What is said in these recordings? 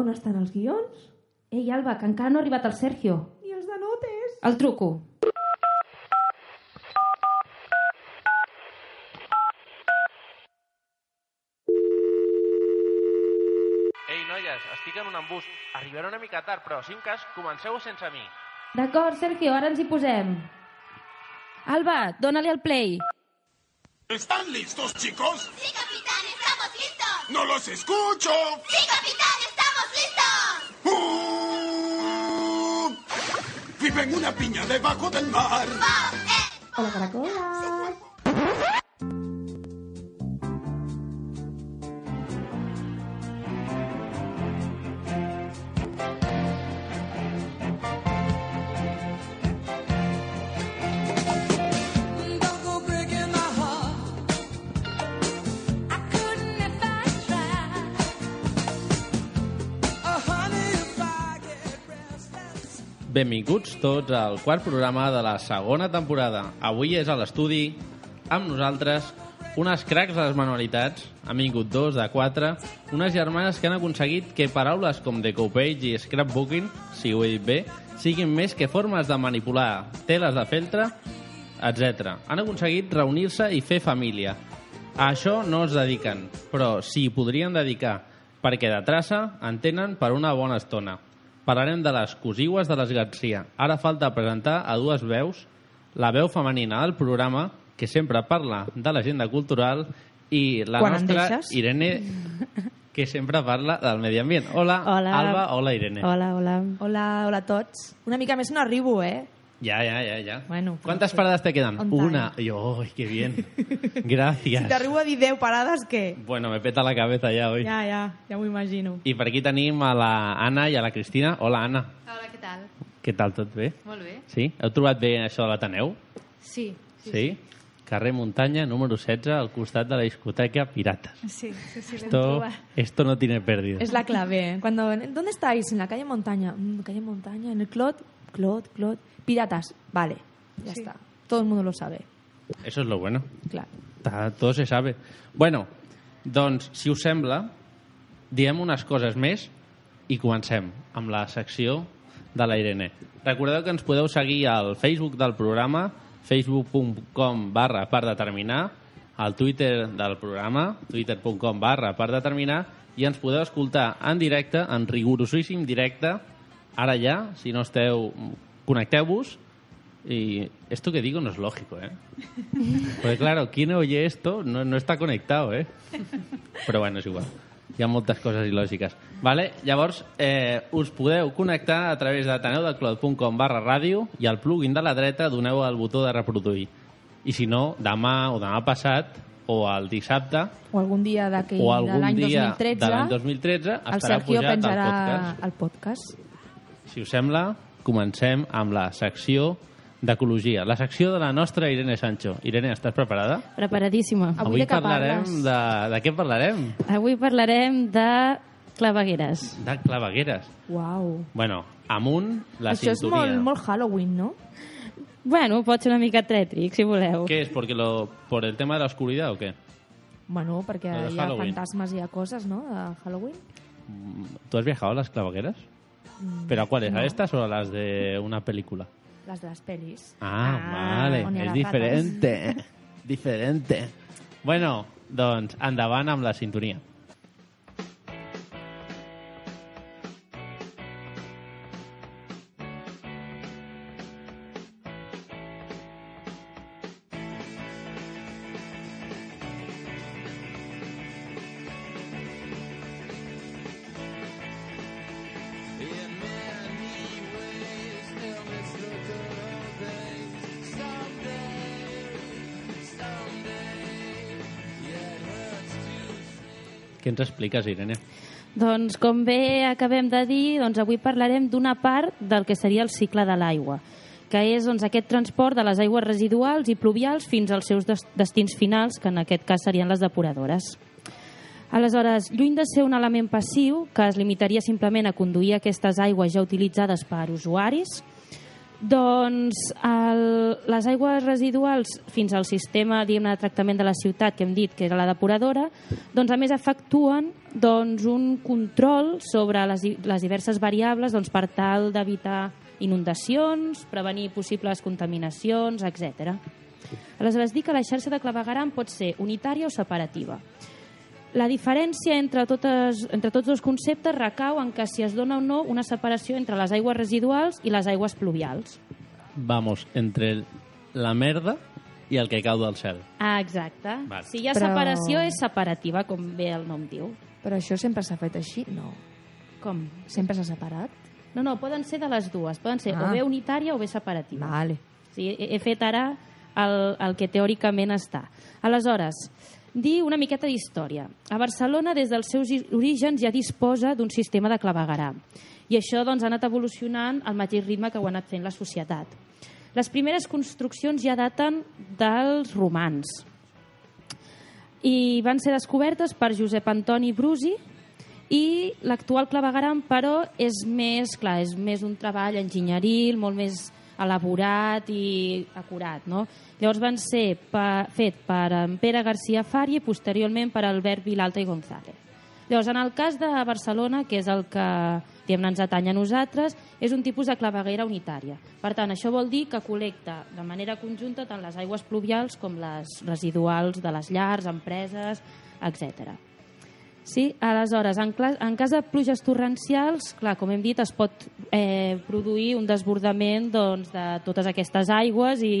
On estan els guions? Ei, Alba, que encara no ha arribat el Sergio. I els de notes? El truco. Ei, noies, estic en un embús. Arribaré una mica tard, però, si un cas, comenceu sense mi. D'acord, Sergio, ara ens hi posem. Alba, dóna-li el play. ¿Están listos, chicos? Sí, capitán, estamos listos. ¡No los escucho! Sí, capitán, estamos listos. Vive en una piña debajo del mar. Eh. Hola, caracoles! Benvinguts tots al quart programa de la segona temporada. Avui és a l'estudi, amb nosaltres, unes cracs de les manualitats, han vingut dos de quatre, unes germanes que han aconseguit que paraules com decoupage i scrapbooking, si ho he dit bé, siguin més que formes de manipular teles de feltre, etc. Han aconseguit reunir-se i fer família. A això no es dediquen, però s'hi podrien dedicar, perquè de traça en tenen per una bona estona. Parlarem de les cosiues de les Garcia. Ara falta presentar a dues veus, la veu femenina del programa, que sempre parla de l'agenda cultural, i la Quan nostra? Irene, que sempre parla del medi ambient. Hola, Hola. Alba, hola, Irene. Hola, hola. Hola, hola a tots. Una mica més no arribo, eh? Ya, ya, ya, ya. Bueno, ¿Cuántas sí. paradas te quedan? On. Una. Y yo, ¡ay, qué bien! Gracias. Si t'arribo a dir 10 parades, què? Bueno, me peta la cabeza ya hoy. Ja, ja, ja m'ho imagino. I per aquí tenim a la Anna i a la Cristina. Hola, Anna. Hola, què tal? Què tal, tot bé? Molt bé. Sí? Heu trobat bé això de l'Ateneu? Sí. Sí? Carrer Muntanya, número 16, al costat de la discoteca Piratas. Sí, sí, sí. Esto, esto no tiene pérdida. Es la clave. Cuando, ¿Dónde estáis? En la calle Montaña. Mm, calle Montaña, en el Clot. Clot, Clot. Piratas. Vale, ya está. Todo el mundo lo sabe. Eso es lo bueno. Claro. Ta- Todo se sabe. Bueno, doncs, si us sembla, diem unes coses més i comencem amb la secció de la Irene. Recordeu que ens podeu seguir al Facebook del programa, facebook.com barra per determinar, al Twitter del programa, twitter.com barra per determinar, i ens podeu escoltar en directe, en rigorosíssim directe, ara ja, si no esteu, connecteu-vos, y esto que digo no es lógico, ¿eh? Porque claro, quien oye esto no, no está conectado, ¿eh? Però bueno, és igual. Hi ha moltes coses il·lògiques. Vale? Llavors, eh, us podeu connectar a través de taneudecloud.com barra ràdio i al plugin de la dreta doneu el botó de reproduir. I si no, demà o demà passat o el dissabte O algun dia d'aquell o de l'any dia 2013, de l'any 2013 el Sergio al penjarà podcast. el podcast. Si us sembla, comencem amb la secció d'ecologia. La secció de la nostra Irene Sancho. Irene, estàs preparada? Preparadíssima. Avui de què parlarem parles? de... De què parlarem? Avui parlarem de clavegueres. De clavegueres. Uau. Bueno, amunt la Això és sintonia. molt, molt Halloween, no? Bueno, pot ser una mica trètric, si voleu. ¿Qué es? Porque lo, ¿Por el tema de la oscuridad o qué? Bueno, perquè de hi ha Halloween. fantasmes i hi ha coses, no?, de Halloween. ¿Tú has viajado a las clavegueras? ¿Pero a cuáles? ¿A no. estas o a las de una película? Les de les pel·lis. Ah, vale. ha És les diferente. diferente. Bueno, doncs, endavant amb la sintonia. Què ens expliques, Irene? Doncs, com bé acabem de dir, doncs avui parlarem d'una part del que seria el cicle de l'aigua, que és doncs, aquest transport de les aigües residuals i pluvials fins als seus des- destins finals, que en aquest cas serien les depuradores. Aleshores, lluny de ser un element passiu, que es limitaria simplement a conduir aquestes aigües ja utilitzades per usuaris, doncs el, les aigües residuals fins al sistema de tractament de la ciutat que hem dit que era la depuradora, doncs a més efectuen doncs, un control sobre les, les diverses variables doncs, per tal d'evitar inundacions, prevenir possibles contaminacions, etc. Aleshores, dir que la xarxa de clavegaram pot ser unitària o separativa. La diferència entre, totes, entre tots dos conceptes recau en que si es dona o no una separació entre les aigües residuals i les aigües pluvials. Vamos, entre la merda i el que cau del cel. Ah, exacte. Vale. Si hi ha Però- separació, és separativa, com bé el nom diu. Però això sempre s'ha fet així? No. Com? Sempre s'ha separat? No, no, poden ser de les dues. Poden ser Ah. o bé unitària o bé separativa. Vale. Sigui, he, he fet ara el, el que teòricament està. Aleshores, dir una miqueta d'història. A Barcelona, des dels seus orígens, ja disposa d'un sistema de clavegaram. I això doncs, ha anat evolucionant al mateix ritme que ho ha anat fent la societat. Les primeres construccions ja daten dels romans i van ser descobertes per Josep Antoni Brusi i l'actual clavegaram, però, és més, clar, és més un treball enginyeril, molt més elaborat i acurat, no? Llavors van ser pa, fet per en Pere García Fari i posteriorment per Albert Vilalta i González. Llavors, en el cas de Barcelona, que és el que diguem ens atanya a nosaltres, és un tipus de claveguera unitària. Per tant, això vol dir que col·lecta de manera conjunta tant les aigües pluvials com les residuals de les llars, empreses, etc. Sí, aleshores, en, en cas de pluges torrencials, clar, com hem dit, es pot eh, produir un desbordament doncs, de totes aquestes aigües i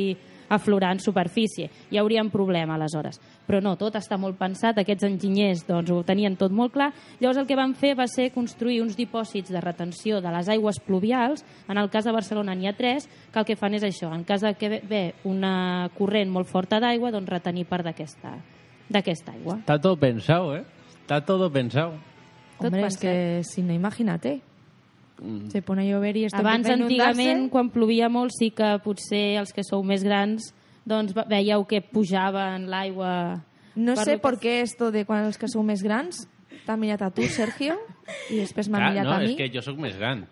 aflorar en superfície. Hi hauria un problema, aleshores. Però no, tot està molt pensat, aquests enginyers doncs, ho tenien tot molt clar. Llavors el que van fer va ser construir uns dipòsits de retenció de les aigües pluvials. En el cas de Barcelona n'hi ha tres, que el que fan és això. En cas de que ve- una corrent molt forta d'aigua, doncs retenir part d'aquesta aigua. Está todo pensado, ¿eh? Está todo pensado. Tot Hombre, es pensat. que si no, imagínate. Se pone a llover i esto Abans, antigament, quan plovia molt, sí que potser els que sou més grans doncs ve- veieu que pujava en l'aigua... No Per sé es- qué esto de quan els que sou més grans t'ha mirat a tu, Sergio, i després m'ha mirat no, a mi. és que jo sóc més gran.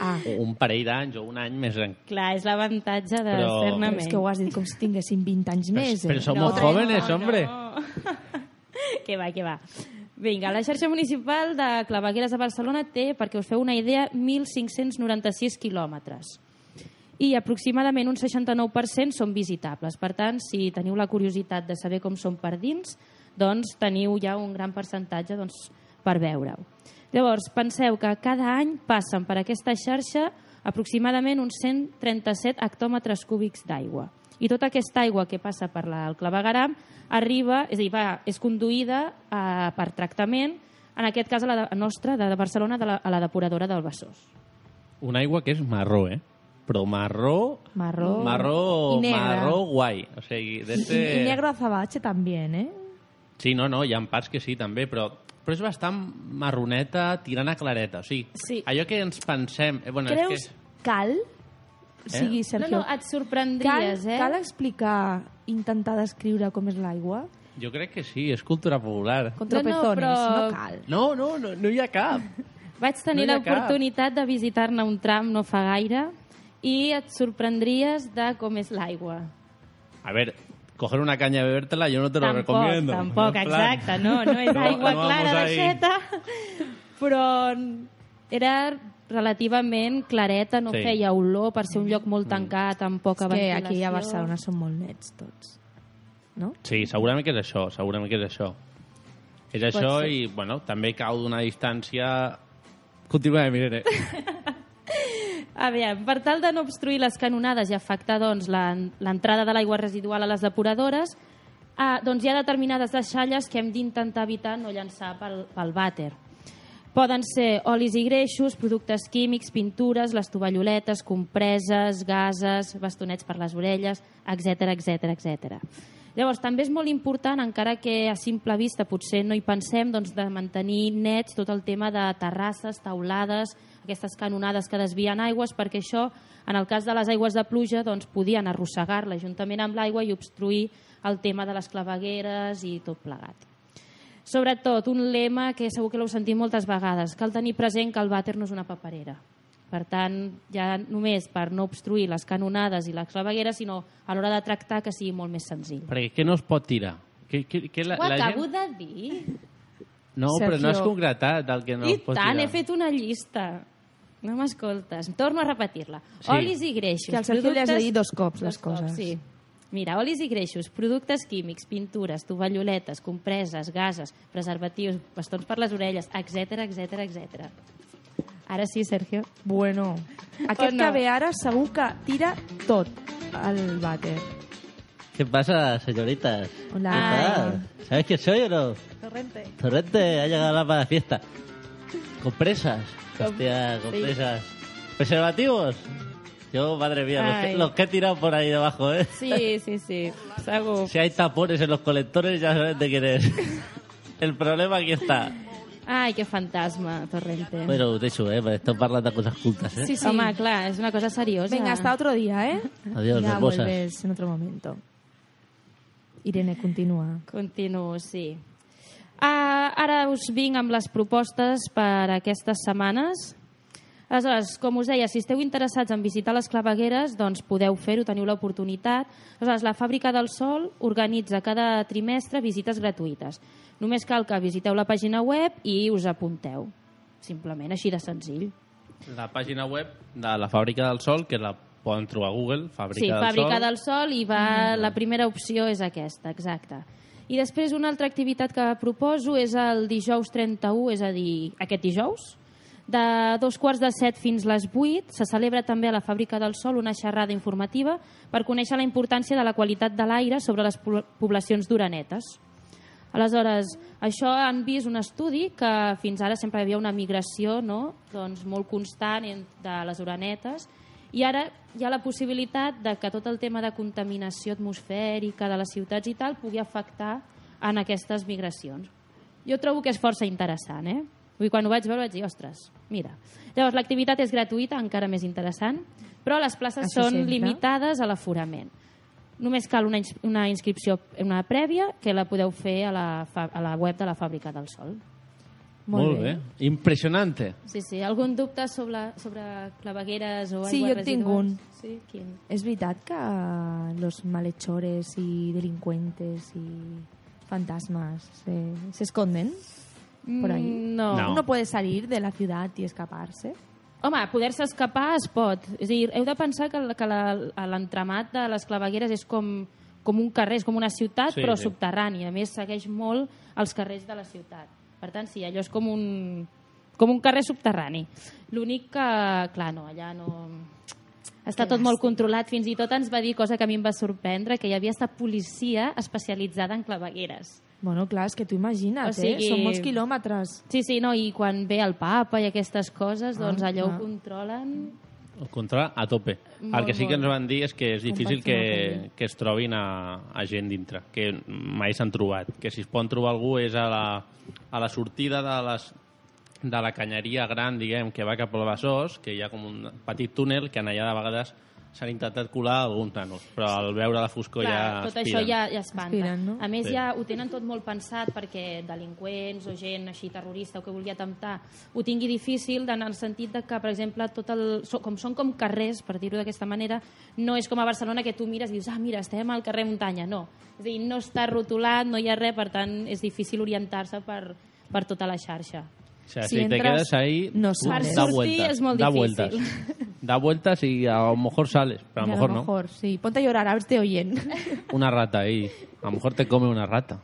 Ah, Un parell d'anys o un any més gran. Clar, és l'avantatge de Però- ser-ne però és que ho has dit com si tinguessin 20 anys més. Però eh? somos No, jóvenes, no, hombre. No. Que va, que va. Vinga, la xarxa municipal de clavegueres de Barcelona té, perquè us feu una idea, 1.596 quilòmetres. I aproximadament un 69% són visitables. Per tant, si teniu la curiositat de saber com són per dins, doncs teniu ja un gran percentatge doncs, per veure-ho. Llavors, penseu que cada any passen per aquesta xarxa aproximadament uns 137 hectòmetres cúbics d'aigua. I tota aquesta aigua que passa per la, el clavegaram arriba, és a dir, va, és conduïda eh, per tractament, en aquest cas a la de, nostra, de Barcelona, de la, a la depuradora del Besòs. Una aigua que és marró, eh? Però marró... Marró. Marró, Y marró guai. O sigui, este... y negro azabache también, ¿eh? Sí, no, no, hi ha parts que sí, també, però, però és bastant marroneta tirant a clareta. O sigui, Sí. allò que ens pensem... Eh, bueno, Creus és que... cal? O sigui, Eh? Sergio, No, no, et cal, sorprendries, eh? cal explicar, intentar descriure com és l'aigua? Jo crec que sí, és cultura popular. Con No, no, però- no cal. No, no, no, no hi ha cap. Vaig tenir No l'oportunitat de visitar-ne un tram no fa gaire i et sorprendries de com és l'aigua. A ver, coger una caña y bebértela yo no te lo Tampoc, recomiendo. tampoc, exacte. No, no és no- aigua no clara d'aixeta, però era relativament clareta, no Sí. feia olor per ser un lloc molt tancat, amb poca És que ventilació. aquí a Barcelona són molt nets tots. No? Sí, segurament que és això, segurament que és això. És això ser. i, bueno, també cau d'una distància... Continuem, Irene. A veure, per tal de no obstruir les canonades i afectar doncs, la- l'entrada de l'aigua residual a les depuradores, eh, doncs hi ha determinades deixalles que hem d'intentar evitar no llançar pel, pel vàter. Poden ser olis i greixos, productes químics, pintures, les tovalloletes, compreses, gases, bastonets per les orelles, etc etc etc. Llavors, també és molt important, encara que a simple vista potser no hi pensem, doncs, de mantenir nets tot el tema de terrasses, taulades, aquestes canonades que desvien aigües, perquè això, en el cas de les aigües de pluja, doncs, podien arrossegar-la juntament amb l'aigua i obstruir el tema de les clavegueres i tot plegat. Sobretot, un lema que segur que l'heu sentit moltes vegades, cal tenir present que el vàter no és una paperera. Per tant, ja només per no obstruir les canonades i les clavegueres, sinó a l'hora de tractar que sigui molt més senzill. Perquè què no es pot tirar? Que, que, que la, Ho la acabo gent... de dir. No, però no has Sergio. concretat el que no I es pot tant, tirar. he fet una llista. No m'escoltes. Torno a repetir-la. Sí. Olis i greixos. Que al Sergio li has de dir dos cops les Dos cops, coses. Sí. Mira, olis i greixos, productes químics, pintures, tovalloletes, compreses, gases, preservatius, bastons per les orelles, etc etc etc. Ara sí, Sergio. Bueno, aquest no? que ve ara segur que tira tot al vàter. ¿Qué pasa, señoritas? Hola. ¿Sabes quién soy o no? Torrente. Torrente ha llegado la para fiesta. Compresas. Hostia, compresas. ¿Preservativos? Yo, madre mía, los que, Ay. los que he tirado por ahí debajo, ¿eh? Sí, sí, sí. Si hay tapones en los colectores, ya saben de quién es. El problema aquí está. Ai, que fantasma, Torrente. Bueno, ho deixo, eh? perquè Estem parlant de coses cultes, eh? Sí, sí. Home, clar, és una cosa seriosa. Venga, hasta otro día, ¿eh? Adiós, ya hermosas. vuelves en otro momento. Irene, continúa. Continuo, sí. Uh, ara us vinc amb les propostes per aquestes setmanes. Aleshores, com us deia, si esteu interessats en visitar les clavegueres, doncs podeu fer-ho, teniu l'oportunitat. Aleshores, la Fàbrica del Sol organitza cada trimestre visites gratuïtes. Només cal que visiteu la pàgina web i us apunteu. Simplement, així de senzill. La pàgina web de la Fàbrica del Sol, que la poden trobar a Google, Fàbrica sí, del Fàbrica Sol. del Sol i va, la primera opció és aquesta, exacte. I després una altra activitat que proposo és el dijous 31, és a dir, aquest dijous, de dos quarts de set fins les 8 se celebra també a la Fàbrica del Sol una xerrada informativa per conèixer la importància de la qualitat de l'aire sobre les po- poblacions d'uranetes. Aleshores, això han vist un estudi que fins ara sempre hi havia una migració no? doncs molt constant de les uranetes i ara hi ha la possibilitat de que tot el tema de contaminació atmosfèrica de les ciutats i tal pugui afectar en aquestes migracions. Jo trobo que és força interessant, eh? Vull dir, quan ho vaig veure vaig dir, ostres, mira. Llavors, l'activitat és gratuïta, encara més interessant, però les places Això són sempre. limitades a l'aforament. Només cal una, ins una inscripció una prèvia que la podeu fer a la, a la web de la Fàbrica del Sol. Molt bé. Impressionante. Sí, sí. Algun dubte sobre, sobre clavegueres o Sí, aigües jo tinc un. Sí, quin? ¿Es verdad que los malhechores y delincuentes y fantasmas se, se esconden por ahí? Mm, no. No. ¿Uno puede salir de la ciudad y escaparse? Home, poder-se escapar es pot. És a dir, heu de pensar que, la- que la- l'entramat de les clavegueres és com, com un carrer, és com una ciutat, Sí, però sí. subterrani. A més, segueix molt els carrers de la ciutat. Per tant, sí, allò és com un, com un carrer subterrani. L'únic que, clar, no, allà no... Està Que tot molt controlat. Fins i tot ens va dir, cosa que a mi em va sorprendre, que hi havia esta policia especialitzada en clavegueres. Bueno, clar, és que tu imagina't, O sigui- eh? Són molts quilòmetres. Sí, sí, no, i quan ve el papa i aquestes coses, doncs Ah, allò ah. ho controlen... El controla a tope. Molt, el que sí que ens van dir és que és difícil que, que es trobin a, a gent dintre, que mai s'han trobat. Que si es poden trobar algú és a la, a la sortida de, les, de la canyeria gran, diguem, que va cap al Besòs, que hi ha com un petit túnel que en allà de vegades s'han intentat colar alguns nanos, però al veure la foscor Clar, ja tot aspiren. això ja, ja espanta. Aspiren, no? A més, Sí. ja ho tenen tot molt pensat perquè delinqüents o gent així terrorista o que vulgui atemptar ho tingui difícil en el sentit de que, per exemple, tot el, com són com carrers, per dir-ho d'aquesta manera, no és com a Barcelona que tu mires i dius, ah, mira, estem al carrer Muntanya. No. És a dir, no està rotulat, no hi ha res, per tant, és difícil orientar-se per, per tota la xarxa. O sea, Si si, te entras, quedas ahí, no Per sortir vueltas. és molt difícil. Da vueltas y a lo mejor sales, pero a lo mejor a lo no. mejor, sí. Ponte a llorar, a ver si te oyen. Una rata ahí. A lo mejor te come una rata.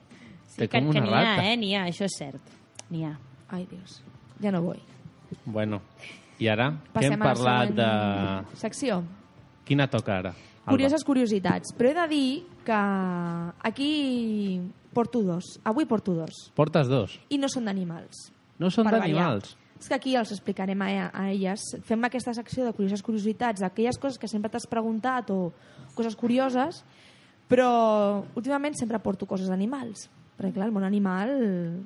Sí, te que, come que una ha, rata. eh? Ha, això és cert. N'hi ha. Ay, Dios. Ya no voy. Bueno, i ara? Què Passem hem a la parlat de... secció. Quina toca ara? Alba? Curioses curiositats. Però he de dir que aquí porto dos. Avui porto dos. Portes dos. I no són d'animals. No són d'animals. És que aquí els explicarem a, a elles. Fem aquesta secció de curioses curiositats, aquelles coses que sempre t'has preguntat o coses curioses, Però últimament sempre porto coses d'animals. Perquè, clar, el món animal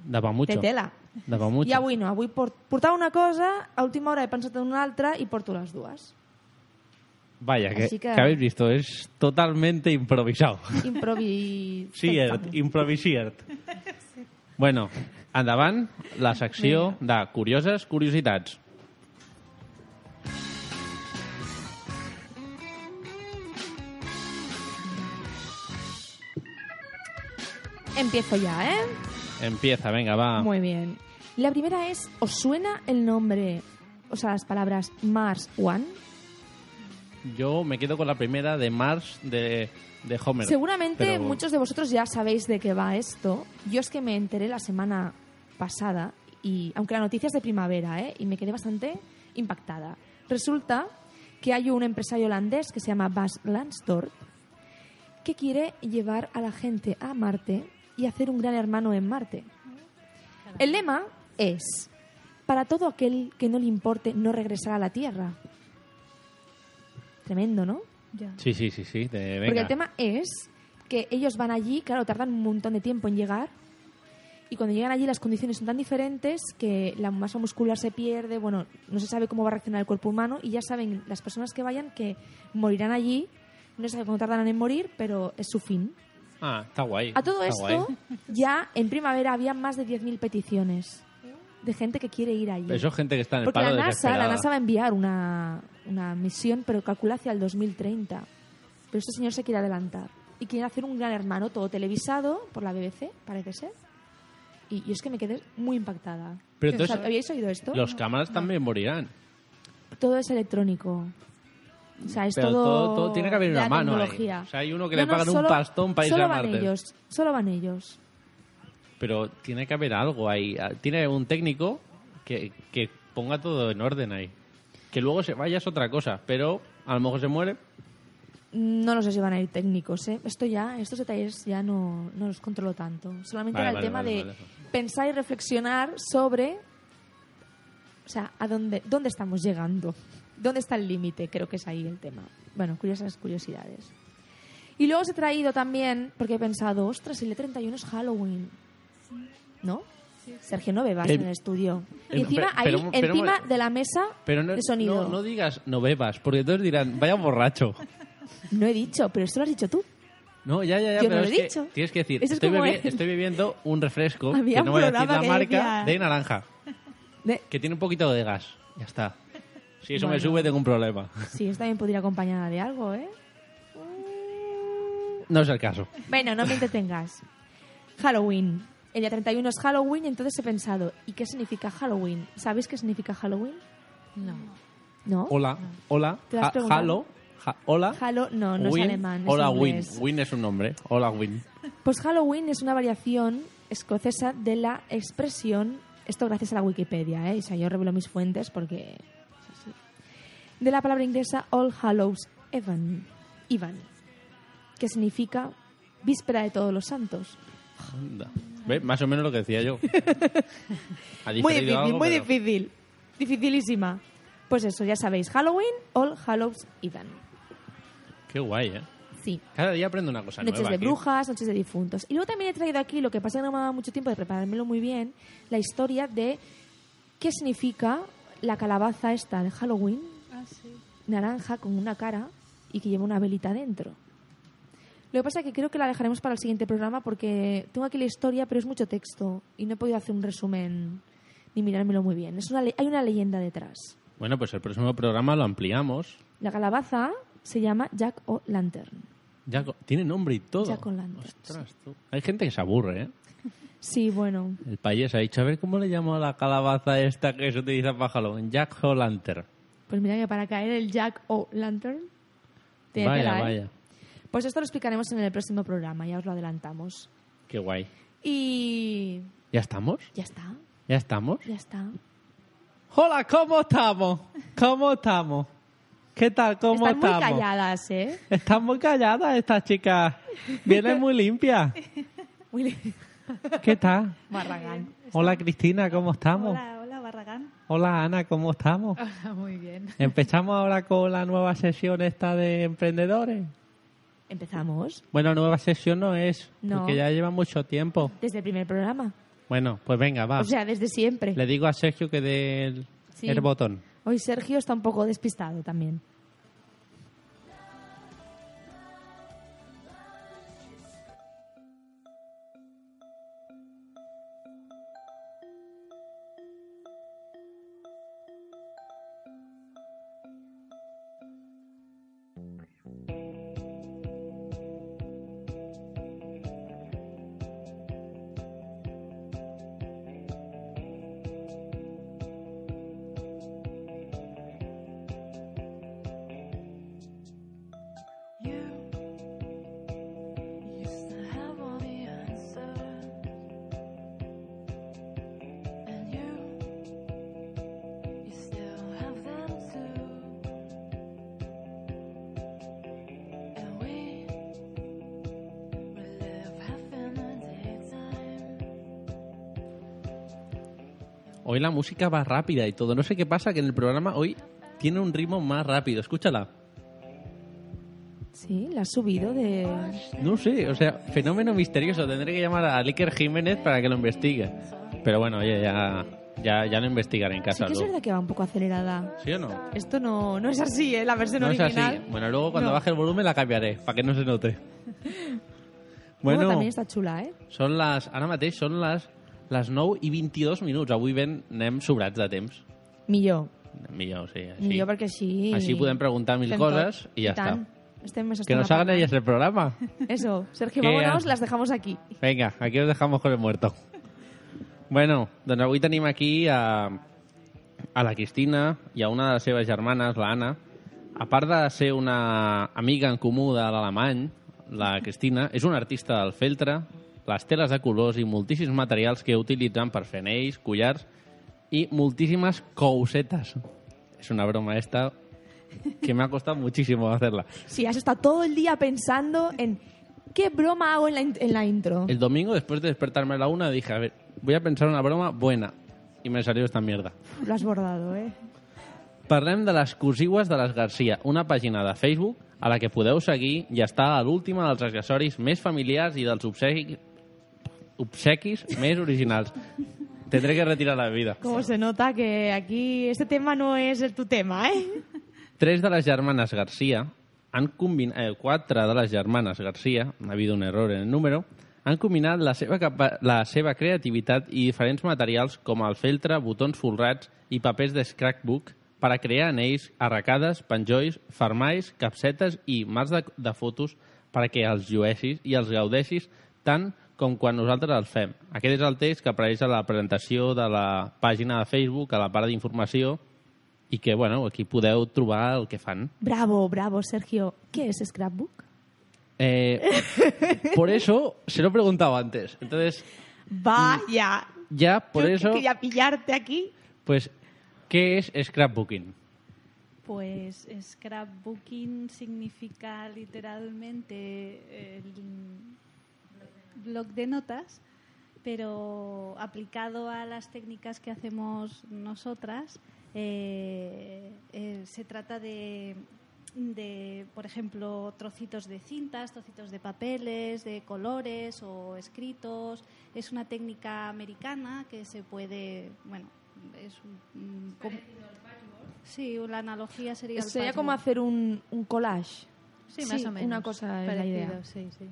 De mucho. té tela. De mucho. I avui no, avui port, portava una cosa, a última hora he pensat en una altra i porto les dues. Vaya, que, Así que- que habéis visto, es totalmente improvisado. Improvi... Siert, improvisiert. Bueno, endavant, la secció de curioses curiositats. Empiezo ya, ¿eh? Empieza, venga, va. Muy bien. La primera es, ¿os suena el nombre, o sea, las palabras Mars One? Yo me quedo con la primera de Mars de, de Homer. Seguramente Pero- muchos de vosotros ya sabéis de qué va esto. Yo es que me enteré la semana pasada, y aunque la noticia es de primavera, ¿eh? y me quedé bastante impactada. Resulta que hay un empresario holandés que se llama Bas Lansdorp que quiere llevar a la gente a Marte y hacer un gran hermano en Marte. El lema es, para todo aquel que no le importe no regresar a la Tierra. Tremendo, ¿no? Sí, sí, sí, sí. de- venga. Porque el tema es que ellos van allí, claro, tardan un montón de tiempo en llegar. Y cuando llegan allí las condiciones son tan diferentes que la masa muscular se pierde, bueno, no se sabe cómo va a reaccionar el cuerpo humano y ya saben las personas que vayan que morirán allí. No se sabe cuánto tardarán en morir, pero es su fin. Ah, está guay. A todo está esto, guay. ya en primavera había más de 10.000 peticiones de gente que quiere ir allí. Eso es gente que está en el Porque paro la NASA, la. NASA va a enviar una, una misión, pero calcula hacia el 2030. Pero este señor se quiere adelantar. Y quiere hacer un gran hermano, todo televisado por la BBC, parece ser. Y, y es que me quedé muy impactada. Pero entonces, ¿Habíais oído esto? Los cámaras también morirán. Todo es electrónico. O sea, es Pero todo, todo- todo tiene que haber una mano ahí. O sea, hay uno que No, le no, pagan un solo- pastón para irse solo a van Marte. ellos, solo van ellos. Pero tiene que haber algo ahí. Tiene un técnico que, que ponga todo en orden ahí. Que luego se vaya es otra cosa, pero a lo mejor se muere. No lo sé si van a ir técnicos, ¿eh? Esto ya, estos detalles ya no, no los controlo tanto. Solamente Vale, era el vale, tema vale, de vale. pensar y reflexionar sobre, o sea, a dónde, dónde estamos llegando, dónde está el límite, creo que es ahí el tema. Bueno, curiosas curiosidades. Y luego os he traído también, porque he pensado, ostras, el día 31 es Halloween, ¿no? Sergio, no bebas Eh, en el estudio. eh, Y encima, pero- ahí, pero- pero- encima de la mesa Pero no, de sonido. no, no digas no bebas, porque entonces dirán, vaya borracho. No he dicho, pero esto lo has dicho tú. No, ya, ya, ya, Yo no pero lo es he que dicho. tienes que decir, Eso es estoy, como bebi- el- estoy bebiendo un refresco, Había que un no voy a decir programa la que marca, decía- de naranja, De- que tiene un poquito de gas. Ya está. Si eso me Bueno. sube, tengo un problema. Sí, esta también podría ir acompañada de algo, ¿eh? No es el caso. Bueno, no me entretengas. Halloween. El día 31 es Halloween, entonces he pensado, ¿y qué significa Halloween? ¿Sabéis qué significa Halloween? No. ¿No? Hola, hola, ¿Te lo has preguntado? Halo, ja- hola. Halo, no, no Win, es alemán, es Hola, Win. inglés. Win es un nombre. Hola, Win. Pues Halloween es una variación escocesa de la expresión, esto gracias a la Wikipedia, ¿eh? O sea, yo revelo mis fuentes porque... De la palabra inglesa All Hallows Even, Even que significa víspera de todos los santos. Anda. ¿Ve? Más o menos lo que decía yo. Ha Muy difícil, algo, muy pero- difícil. Dificilísima. Pues eso, ya sabéis, Halloween, All Hallows Even. Qué guay, ¿eh? Sí. Cada día aprendo una cosa Noches nueva de aquí. brujas, noches de difuntos. Y luego también he traído aquí, lo que pasa que no me ha dado mucho tiempo de preparármelo muy bien, la historia de qué significa la calabaza esta de Halloween, Ah, sí. naranja con una cara y que lleva una velita dentro. Lo que pasa es que creo que la dejaremos para el siguiente programa porque tengo aquí la historia, pero es mucho texto y no he podido hacer un resumen ni mirármelo muy bien. Es una le- hay una leyenda detrás. Bueno, pues el próximo programa lo ampliamos. La calabaza se llama Jack o Lantern. Ya co- tiene nombre y todo. Jack o Lantern. Ostras, tú. Hay gente que se aburre, ¿eh? Sí, bueno. El país ha dicho, a ver, ¿cómo le llamo a la calabaza esta que se utiliza para Halloween? Jack O'Lantern. Pues mira que para caer el Jack o Lantern. tiene Vaya, tela, ¿eh? vaya. Pues esto lo explicaremos en el próximo programa, ya os lo adelantamos. Qué guay. Y ¿Ya estamos? ya está, ¿Ya estamos? ya está. Hola, ¿cómo estamos? ¿Cómo estamos? ¿Qué tal? ¿Cómo Están muy estamos? calladas, ¿eh? Están muy calladas estas chicas. Vienen muy limpias. Muy ¿Qué tal? Barragán. Hola, Cristina, ¿cómo estamos? Hola, hola, Barragán. Hola, Ana, ¿cómo estamos? Hola, muy bien. Empezamos ahora con la nueva sesión esta de emprendedores. ¿Empezamos? Bueno, nueva sesión no es, No. porque ya lleva mucho tiempo. Desde el primer programa. Bueno, pues venga, va. O sea, desde siempre. Le digo a Sergio que dé el, Sí. el botón. Hoy Sergio está un poco despistado también. La música va rápida y todo. No sé qué pasa, que en el programa hoy tiene un ritmo más rápido. Escúchala. Sí, la has subido de... No sé, o sea, fenómeno misterioso. Tendré que llamar a Iker Jiménez para que lo investigue. Pero bueno, oye, ya, ya, ya lo investigaré en Sí casa que es luego. verdad que va un poco acelerada. ¿Sí o no? Esto no, no es así, ¿eh? La versión No es original. así. Bueno, luego cuando No. baje el volumen la cambiaré, para que no se note. Bueno, también está chula, ¿eh? són les, ara mateix són les, les 9 i 22 minuts. Avui ben, anem sobrats de temps. Millor. Millor, sí. Així, Millor perquè així... així podem preguntar mil fem coses tot. i ja tant. està. Estem més Que nos hagan ellas el programa. Eso, Sergio, vámonos, las dejamos aquí. Venga, aquí os dejamos con el muerto. Bueno, doncs avui tenim aquí a, a la Cristina i a una de les seves germanes, la Anna. A part de ser una amiga en comú de l'alemany, la Cristina és una artista del feltre, les teles de colors i moltíssims materials que utilitzen per fer anells, collars i moltíssimes cousetes. És una broma esta que me ha costado muchísimo hacerla. Sí, has estado todo el día pensando en qué broma hago en la, en la intro. El domingo, después de despertarme a la una, dije, a ver, voy a pensar una broma buena. Y me salió esta mierda. Lo has bordado, ¿eh? Parlem de les cosiues de les Garcia, una pàgina de Facebook a la que podeu seguir i està a l'última dels accessoris més familiars i dels obsequis, obsequis més originals. Tendré que retirar la bebida. Como se nota que aquí este tema no es el tu tema, ¿eh? Tres de les germanes Garcia han combinat, eh, quatre de les germanes Garcia, ha habido un error en el número, han combinat la seva, capa la seva creativitat i diferents materials com el feltre, botons folrats i papers de scrapbook per a crear anells, arracades, penjolls, fermalls, capsetes i mars de, de fotos perquè els llueixis i els gaudeixis tant com quan nosaltres els fem. Aquest és el text que apareix a la presentació de la pàgina de Facebook, a la part d'informació, i que, bueno, aquí podeu trobar el que fan. Bravo, bravo, Sergio. ¿Qué es Scrapbook? Eh, por eso se lo he preguntado antes. Entonces, Vaya. ya por Yo que eso, quería pillarte aquí. pues, ¿qué es scrapbooking? Pues scrapbooking significa literalmente el blog de notas, pero aplicado a las técnicas que hacemos nosotras, eh, eh, se trata de, de, por ejemplo, trocitos de cintas, trocitos de papeles, de colores o escritos. Es una técnica americana que se puede, bueno, es un, como- Sí, la analogía sería Sería como hacer un, un collage. Sí, más o menos. Una cosa es la Parecido, idea. sí, sí.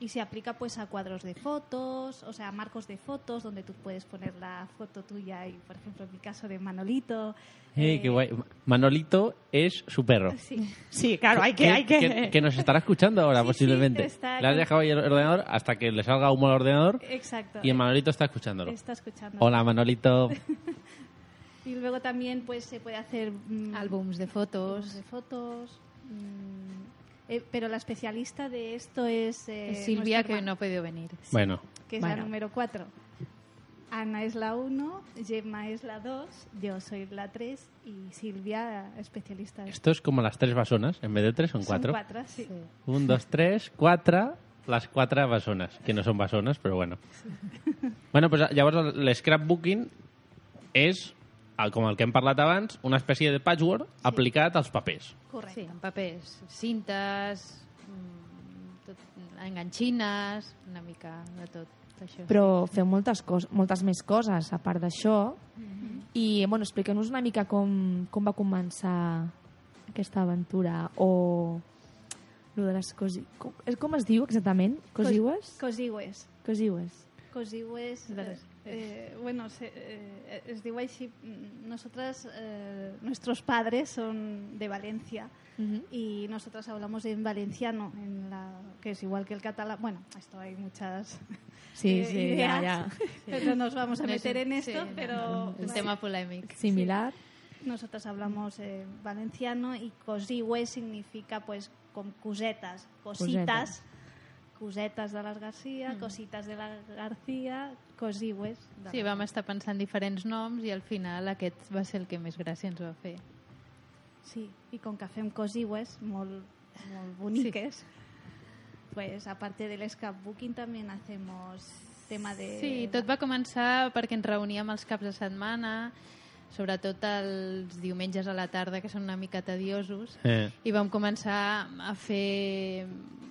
Y se aplica pues a cuadros de fotos, o sea, a marcos de fotos donde tú puedes poner la foto tuya y, por ejemplo, en mi caso de Manolito. Eh, qué guay. Manolito es su perro. Sí. Sí, claro, hay que... Hay que... que nos estará escuchando ahora, Sí, sí, posiblemente. está Le has dejado ahí el ordenador hasta que le salga humo al ordenador Exacto. y el Manolito está escuchándolo. Está escuchando. Hola, Manolito. Y luego también pues se puede hacer mm, Álbums de fotos. de fotos. mm, eh, pero la especialista de esto es eh, Es Silvia, que hermana, no ha podido venir. Bueno, que es Bueno. la número 4. Ana es la 1, Gemma es la 2, yo soy la 3 y Silvia, especialista. esto es como las tres basonas. En vez de tres son cuatro. Son cuatro, sí. Un, dos, tres, quatre, les quatre bessones, que no són bessones, però bueno. Bueno, pues, llavors l'scrapbooking és, el- com el que hem parlat abans, una espècie de patchwork aplicat als papers. Correcte. Sí, en papers, cintes, mm, tot, enganxines, una mica de tot això. Però feu moltes, cos moltes més coses a part d'això. Mhm. I, bueno, expliqueu-nos una mica com, com va començar aquesta aventura o lo de les cosi... Com, com es diu exactament? Cosiues? Cosiues. Cosiues. Cosiues. Eh, eh, bueno, se, eh, es diu així. mm, Nosotras, eh, nuestros padres son de Valencia y nosotras hablamos en valenciano, en la, que es igual que el catalán. Bueno, esto hay muchas Sí, eh, sí, ideas. ya, ya. Pero no nos vamos a No meter en esto, sí, pero un tema polémico. Similar. Nosotras hablamos eh, valenciano y cosigue significa pues con cosetas, cositas, Cosetas. cosetas de les Garcia, cositas de la Garcia, cosigues. de Sí, vam estar pensant diferents noms i al final aquest va ser el que més gràcia ens va fer. Sí, i com que fem cosigues molt, molt boniques, pues aparte del scrapbooking también hacemos tema de... Sí, tot va començar perquè ens reuníem els caps de setmana, sobretot els diumenges a la tarda, que són una mica tediosos, Eh. i vam començar a fer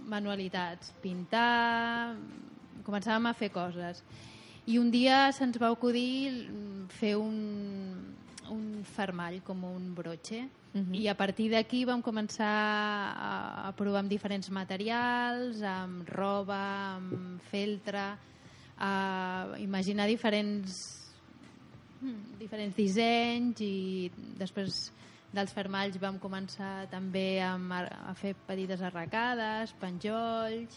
manualitats, pintar, començàvem a fer coses. I un dia se'ns va acudir fer un, un fermall, com un broche, Mhm. i a partir d'aquí vam començar a, a provar amb diferents materials, amb roba, amb feltre, a imaginar diferents mm, diferents dissenys i després dels fermalls vam començar també a, a fer petites arracades, penjolls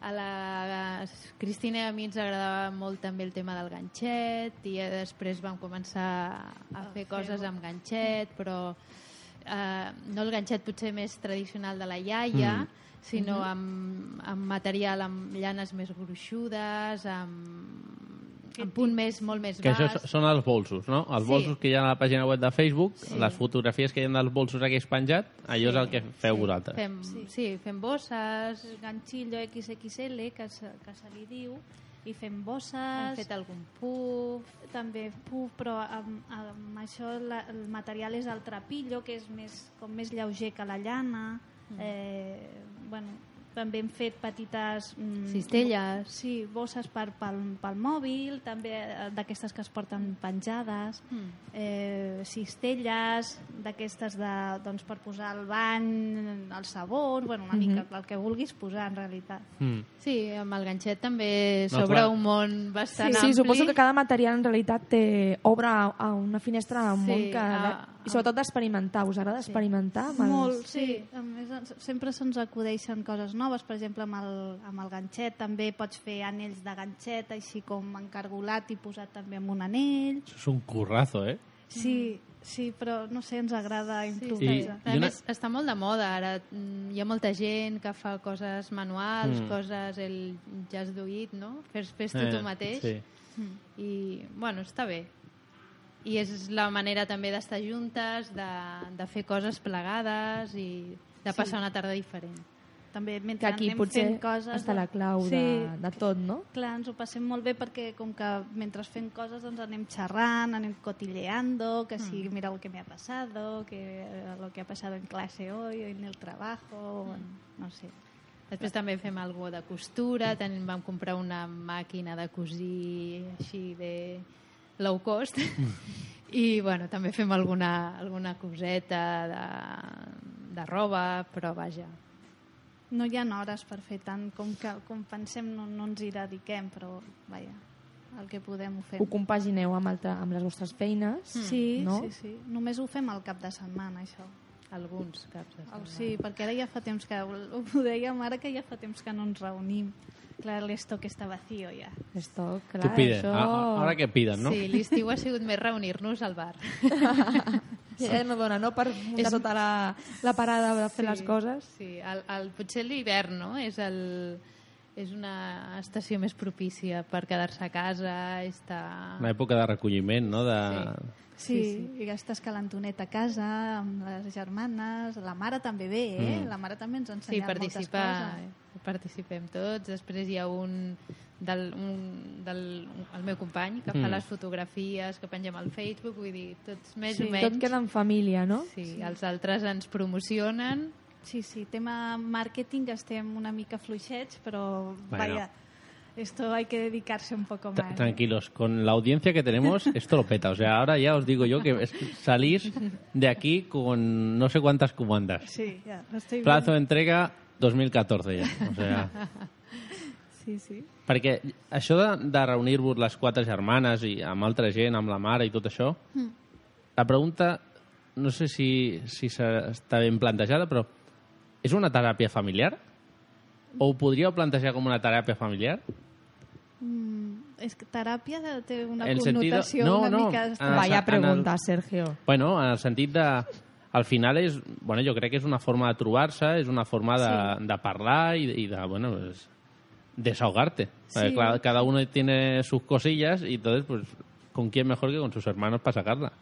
a la Cristina i a mi ens agradava molt també el tema del ganxet i eh, després vam començar a fer coses amb ganxet però eh, no el ganxet potser més tradicional de la iaia Mm. sinó Mhm. amb, amb material amb llanes més gruixudes amb, amb punt més, molt més Que això baix so- són els bolsos, no? Els Sí. bolsos que hi ha a la pàgina web de Facebook, Sí. les fotografies que hi ha dels bolsos aquells penjat, allò és el que feu vosaltres. Fem, sí. sí, fem bosses. Ganxillo XXL, que se, que se li diu, i fem bosses... Hem fet algun puff. També puff, però amb, amb això la, el material és el trapillo, que és més, com més lleuger que la llana. Mm. Eh, bueno, també hem fet petites... Mm, Cistelles. Sí, bosses per, pel, pel mòbil, també eh, d'aquestes que es porten penjades, Mm. eh, cistelles, d'aquestes de, doncs, per posar el bany, el sabó, bueno, una Mhm. mica el que vulguis posar en realitat. Mm. Sí, amb el ganxet també No, s'obre un món bastant Sí, ampli. suposo que cada material en realitat té, obre a, una finestra un Sí, món que... a- I sobretot d'experimentar. Us agrada experimentar? Amb els... Molt, sí. A més, sempre se'ns acudeixen coses noves. Per exemple, amb el, amb el ganxet també pots fer anells de ganxet, així com encargolat i posat també amb un anell. Això és un currazo, eh? Sí, sí, però no sé, ens agrada Sí, improvisar. A més, està molt de moda ara. Mm, Hi ha molta gent que fa coses manuals, Mm. coses el just do it, no? Fes, fes tu Eh, tu mateix. sí. Mm. I, bueno, està bé. I és la manera també d'estar juntes, de, de fer coses plegades i de Sí. passar una tarda diferent. També Que mentre aquí anem potser fent coses... està la clau de, de tot, no? Clar, ens ho passem molt bé perquè com que mentre fem coses doncs anem xerrant, anem cotilleando, que si Mm. mira lo que me ha pasado, que eh, lo que ha pasado en clase hoy, en el trabajo, en- no sé. Després també fem alguna de costura, tenim, vam comprar una màquina de cosir així de low cost i bueno, també fem alguna, alguna coseta de, de roba, però vaja. No hi ha hores per fer tant com, que, com pensem, no, no ens hi dediquem, però vaja, el que podem ho fem. Ho compagineu amb, altra, amb les vostres feines, Sí, no? sí, sí. Només ho fem al cap de setmana, això. Alguns caps de setmana. Sí, perquè ara ja fa temps que... Ho ho dèiem ara que ja fa temps que no ens reunim. Clar, l'estoc està vacío ja. Esto, Que clar, piden. això... A- Ara que piden, no? Sí, l'estiu ha sigut més reunir-nos al bar. Ja no dona, no?, per muntar És- tota la, la parada de fer les coses. Sí, el, el, potser l'hivern, no? És, el, és una estació més propícia per quedar-se a casa, estar... Una època de recolliment, no? De... Sí, sí, sí. i gastes calentonet a casa amb les germanes. La mare també ve, eh? Mm. La mare també ens ha Sí, ensenyat moltes participa, coses. Participem tots. Després hi ha un del, un, del el meu company que fa Mm. les fotografies que pengem al Facebook, vull dir, tots més Sí, o menys. tot queda en família, no? Sí, els altres ens promocionen, Sí, sí, tema màrqueting estem una mica fluixets, però Bueno. vaya, esto hay que dedicarse un poco más. ¿eh? Tranquilos, con la audiencia que tenemos, esto lo peta. O sea, ahora ya os digo yo que salís de aquí con no sé cuántas comandas. Sí, ja, ho estic Plazo de entrega 2014 ja. O sea, Sí, sí. perquè això de, de reunir-vos les quatre germanes i amb altra gent, amb la mare i tot això, Mm. la pregunta, no sé si, si està ben plantejada, però és una teràpia familiar? O ho podríeu plantejar com una teràpia familiar? Mm, és que teràpia té una En sentido- connotació no, una no, mica... Vaya en el- pregunta, Sergio. Bueno, en el sentit de... Al final és, bueno, jo crec que és una forma de trobar-se, és una forma de, Sí. de parlar i, i de, bueno, pues, desahogarte. Sí. Claro, cada uno tiene sus cosillas y entonces, pues, ¿con quién mejor que con sus hermanos para sacarla?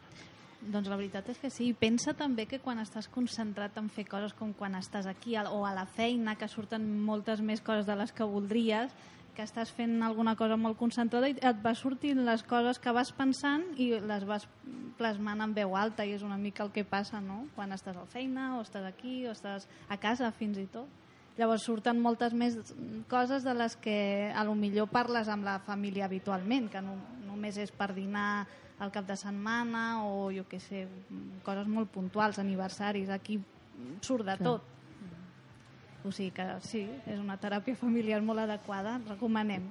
Doncs la veritat és que sí. Pensa també que quan estàs concentrat en fer coses com quan estàs aquí o a la feina, que surten moltes més coses de les que voldries, que estàs fent alguna cosa molt concentrada i et va sortint les coses que vas pensant i les vas plasmant en veu alta i és una mica el que passa, no? Quan estàs a la feina o estàs aquí o estàs a casa fins i tot. Llavors surten moltes més coses de les que a lo millor parles amb la família habitualment, que no, només és per dinar al cap de setmana o jo què sé, coses molt puntuals, aniversaris, aquí surt de tot. O sigui que sí, és una teràpia familiar molt adequada, recomanem.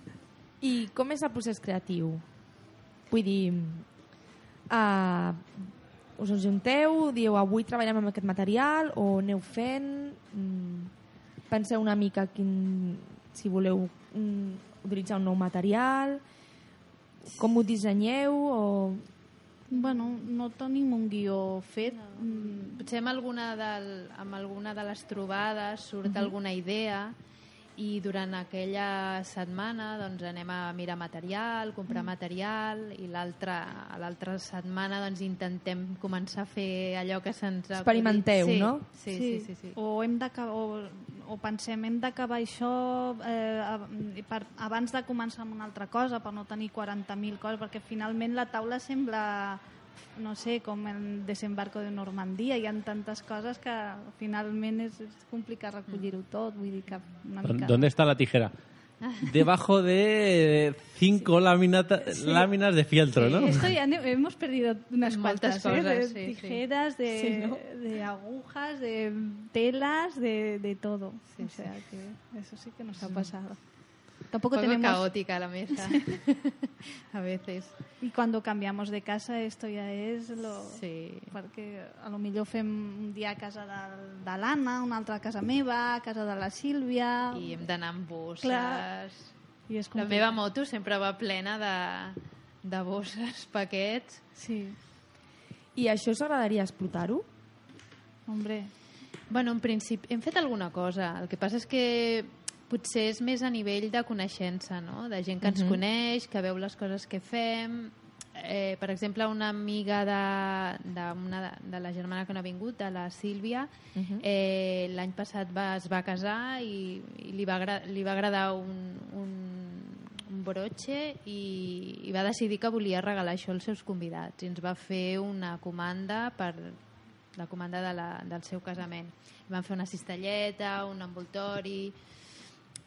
I com és el procés creatiu? Vull dir, uh, us ajunteu, dieu avui treballem amb aquest material o aneu fent, mm, penseu una mica quin, si voleu mm, utilitzar un nou material, com ho dissenyeu o... Bueno, no tenim un guió fet. Mm, Potser amb alguna, del, amb alguna de les trobades surt Mhm. alguna idea i durant aquella setmana doncs, anem a mirar material, comprar Mm. material i l'altra a l'altra setmana doncs, intentem començar a fer allò que se'ns ha Experimenteu, sí, no? Sí, sí, sí. sí, O, hem d'acabar- o, o pensem, hem d'acabar això eh, per, abans de començar amb una altra cosa, per no tenir 40.000 coses, perquè finalment la taula sembla no sé, com el desembarco de Normandia, hi ha tantes coses que finalment és, és complicat recollir-ho tot, vull dir que una mica... ¿Dónde está la tijera? Debajo de cinco Sí. láminas de fieltro, ¿no? Esto ya ne- hemos perdido unas cuantas, ¿eh? coses, de sí, sí. tijeras, de, Sí, ¿no? de agujas, de telas, de, de todo. o sea que eso sí que nos ha pasado. Tampoco Un poco tenemos... caótica la mesa a veces. Y cuando cambiamos de casa esto ya es lo... Sí. Perquè a lo millor fem un dia a casa de, de l'Anna, un altre a casa meva, a casa de la Sílvia... I hem d'anar amb bosses. Clar. I és La meva moto sempre va plena de, de bosses, paquets. Sí. I això us agradaria explotar-ho? Hombre, Bueno, en principi hem fet alguna cosa. El que passa és que potser és més a nivell de coneixença, no? De gent que ens Mhm. coneix, que veu les coses que fem. Eh, per exemple, una amiga de, de, una de, la germana que no ha vingut, de la Sílvia, Mhm. eh, l'any passat va, es va casar i, i li, va agra li va agradar un, un, un broche i, i va decidir que volia regalar això als seus convidats i ens va fer una comanda per la comanda de la, del seu casament. Van fer una cistelleta, un envoltori...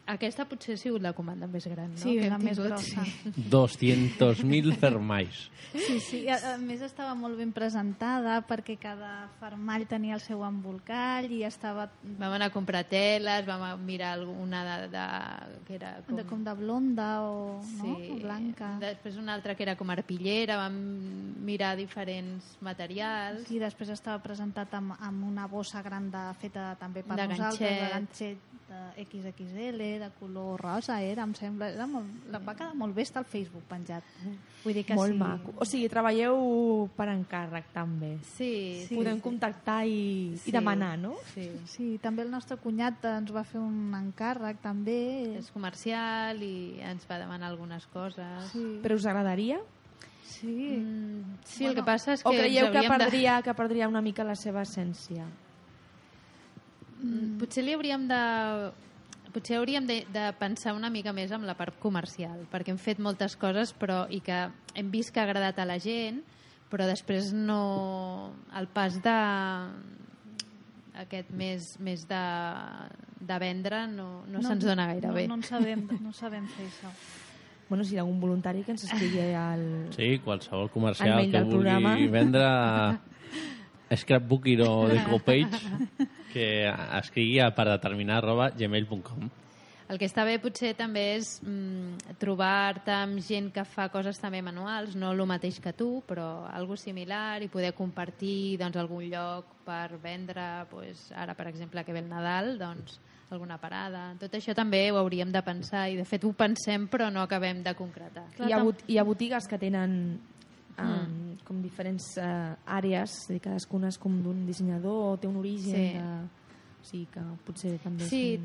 Aquesta potser ha sigut la comanda més gran, no? Sí, que la més grossa. sí. 200.000 fermais. Sí, sí. A, a més estava molt ben presentada perquè cada fermall tenia el seu embolcall i estava Vam anar a comprar teles, vam a mirar alguna de, de, que era com... de, com de blonda o no? Sí. blanca. Després una altra que era com arpillera, vam mirar diferents materials. I després estava presentat amb, amb una bossa gran de, feta també per De nosaltres, de ganxet. De XXL, de color rosa era, em sembla. Era molt, la va quedar molt bé, està al Facebook penjat. Vull dir que Molt sí. maco. O sigui, treballeu per encàrrec, també. Sí, sí, Podem sí. contactar i, Sí. i demanar, no? Sí. Sí, també el nostre cunyat ens va fer un encàrrec, també. És comercial i ens va demanar algunes coses. Sí. Però us agradaria? Sí. Mm, sí, el que passa és que O creieu que hauríem de- perdria, que perdria una mica la seva essència? Mm, Potser li hauríem de potser hauríem de, de pensar una mica més amb la part comercial, perquè hem fet moltes coses però, i que hem vist que ha agradat a la gent, però després no... el pas de aquest més, més de, de vendre no, no, se'ns dona gaire no, bé. No, en sabem, no sabem fer això. Bueno, si hi ha algun voluntari que ens escrigui al... Sí, qualsevol comercial que vulgui programa. vendre scrapbooking o decopage que escrigui a per determinar arroba gmail.com El que està bé potser també és mm, trobar-te amb gent que fa coses també manuals, no el mateix que tu, però algo similar i poder compartir doncs, algun lloc per vendre, pues, ara per exemple que ve el Nadal, doncs alguna parada. Tot això també ho hauríem de pensar i de fet ho pensem però no acabem de concretar. Hi ha, bot hi ha botigues que tenen Mm. com diferents uh, àrees, és a dir, cadascuna és com d'un dissenyador o té un origen Sí. de... O sigui que potser també Sí,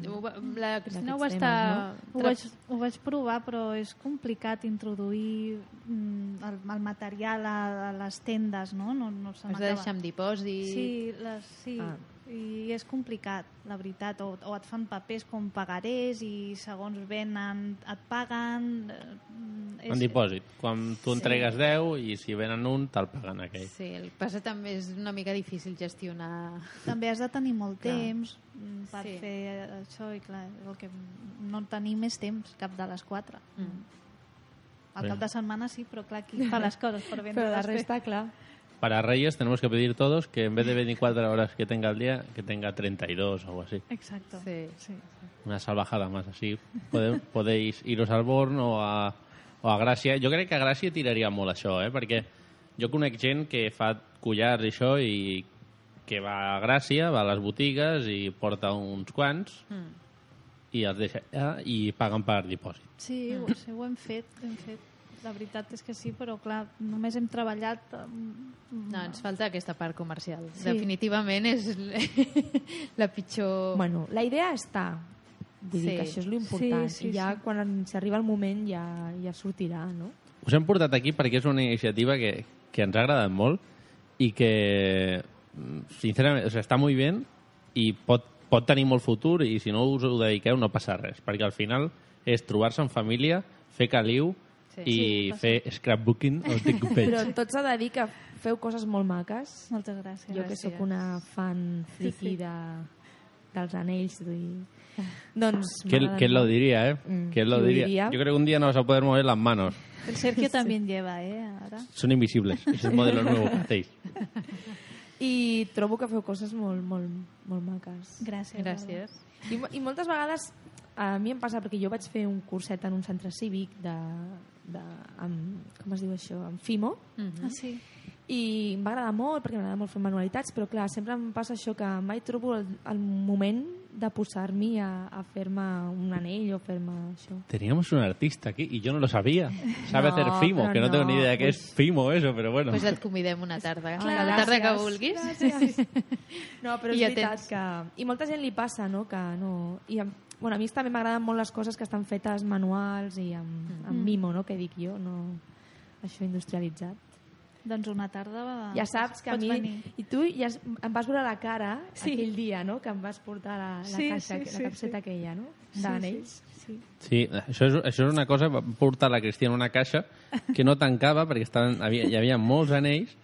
la Cristina ho estar... temes, Ho vaig, ho vaig provar, però és complicat introduir mm, el, el material a, a les tendes, no? no, no se Has de deixar amb dipòsit. Sí, les, sí. Ah. i és complicat, la veritat. O, o et fan papers com pagarés i segons venen et paguen... en dipòsit. Quan tu entregues 10 i si venen un, te'l paguen aquell. Sí, el que passa també és una mica difícil gestionar... També has de tenir molt Clar. temps per Sí. fer això i clar, el que no tenim és temps, cap de les quatre. Mm. Al Bé. cap de setmana sí, però clar, qui fa les coses per vendre Però la resta, clar. Para Reyes tenemos que pedir todos que en vez de 24 horas que tenga al día, que tenga 32 o algo así. Exacto. Sí. sí. Una salvajada más así. Podéis iros al Born o a, o a Gràcia. Jo crec que a Gràcia tiraria molt això, eh? perquè jo conec gent que fa collars i això i que va a Gràcia, va a les botigues i porta uns quants Mm. i els deixa allà i paguen per dipòsit. Sí, ho, sí, ho hem fet, ho hem fet. La veritat és que sí, però clar, només hem treballat... mm, No, ens falta aquesta part comercial. Sí. Definitivament és la pitjor... Bueno, la idea està. Vull dir Sí. que això és l'important. Sí, sí, I ja sí. quan s'arriba el moment ja, ja sortirà, no? Us hem portat aquí perquè és una iniciativa que, que ens ha agradat molt i que, sincerament, o sigui, està molt bé i pot, pot tenir molt futur i si no us ho dediqueu no passa res, perquè al final és trobar-se en família, fer caliu Sí. i Sí, passa. fer scrapbooking o Però decopage. tot s'ha de dir que feu coses molt maques. Moltes gràcies. Jo que sóc una fan friki de, dels anells. I... Doncs ¿Quién, m'agraden quién lo diría, eh? Mm, ¿Quién lo diría? diria? Yo creo que un día no vas a poder mover las manos. El Sergio también lleva, ¿eh? Ahora. Son invisibles. Es el modelo nuevo que hacéis. I trobo que feu coses molt, molt, molt maques. Gràcies. Gràcies. I, I moltes vegades a mi em passa, perquè jo vaig fer un curset en un centre cívic de, de amb, com es diu això, amb FIMO, Mhm. Ah, sí. i em va agradar molt perquè m'agrada molt fer manualitats, però clar, sempre em passa això que mai trobo el, el moment de posar-m'hi a, a fer-me un anell o fer-me això. Teníamos un artista aquí y yo no lo sabía. Sabe No, hacer Fimo, que no, tengo no, ni idea qué pues- es Fimo eso, pero bueno. Pues et convidem una tarda. Clar, la tarda que vulguis. Gràcies. No, però és I veritat tens. que... I molta gent li passa, no?, que no... I, em- bueno, a mi també m'agraden molt les coses que estan fetes manuals i amb, Mm. amb mimo, no?, que dic jo, no... Això industrialitzat. Doncs una tarda... Va, Ja saps que a mi... venir. I tu ja es- em vas veure la cara Sí. aquell dia, no?, que em vas portar la, la Sí, caixa, sí, la sí, capseta sí. aquella, no?, Sí, d'anells. Sí, sí. Sí, això és, això és una cosa, va portar la Cristina una caixa que no tancava perquè estaven, havia, hi havia molts anells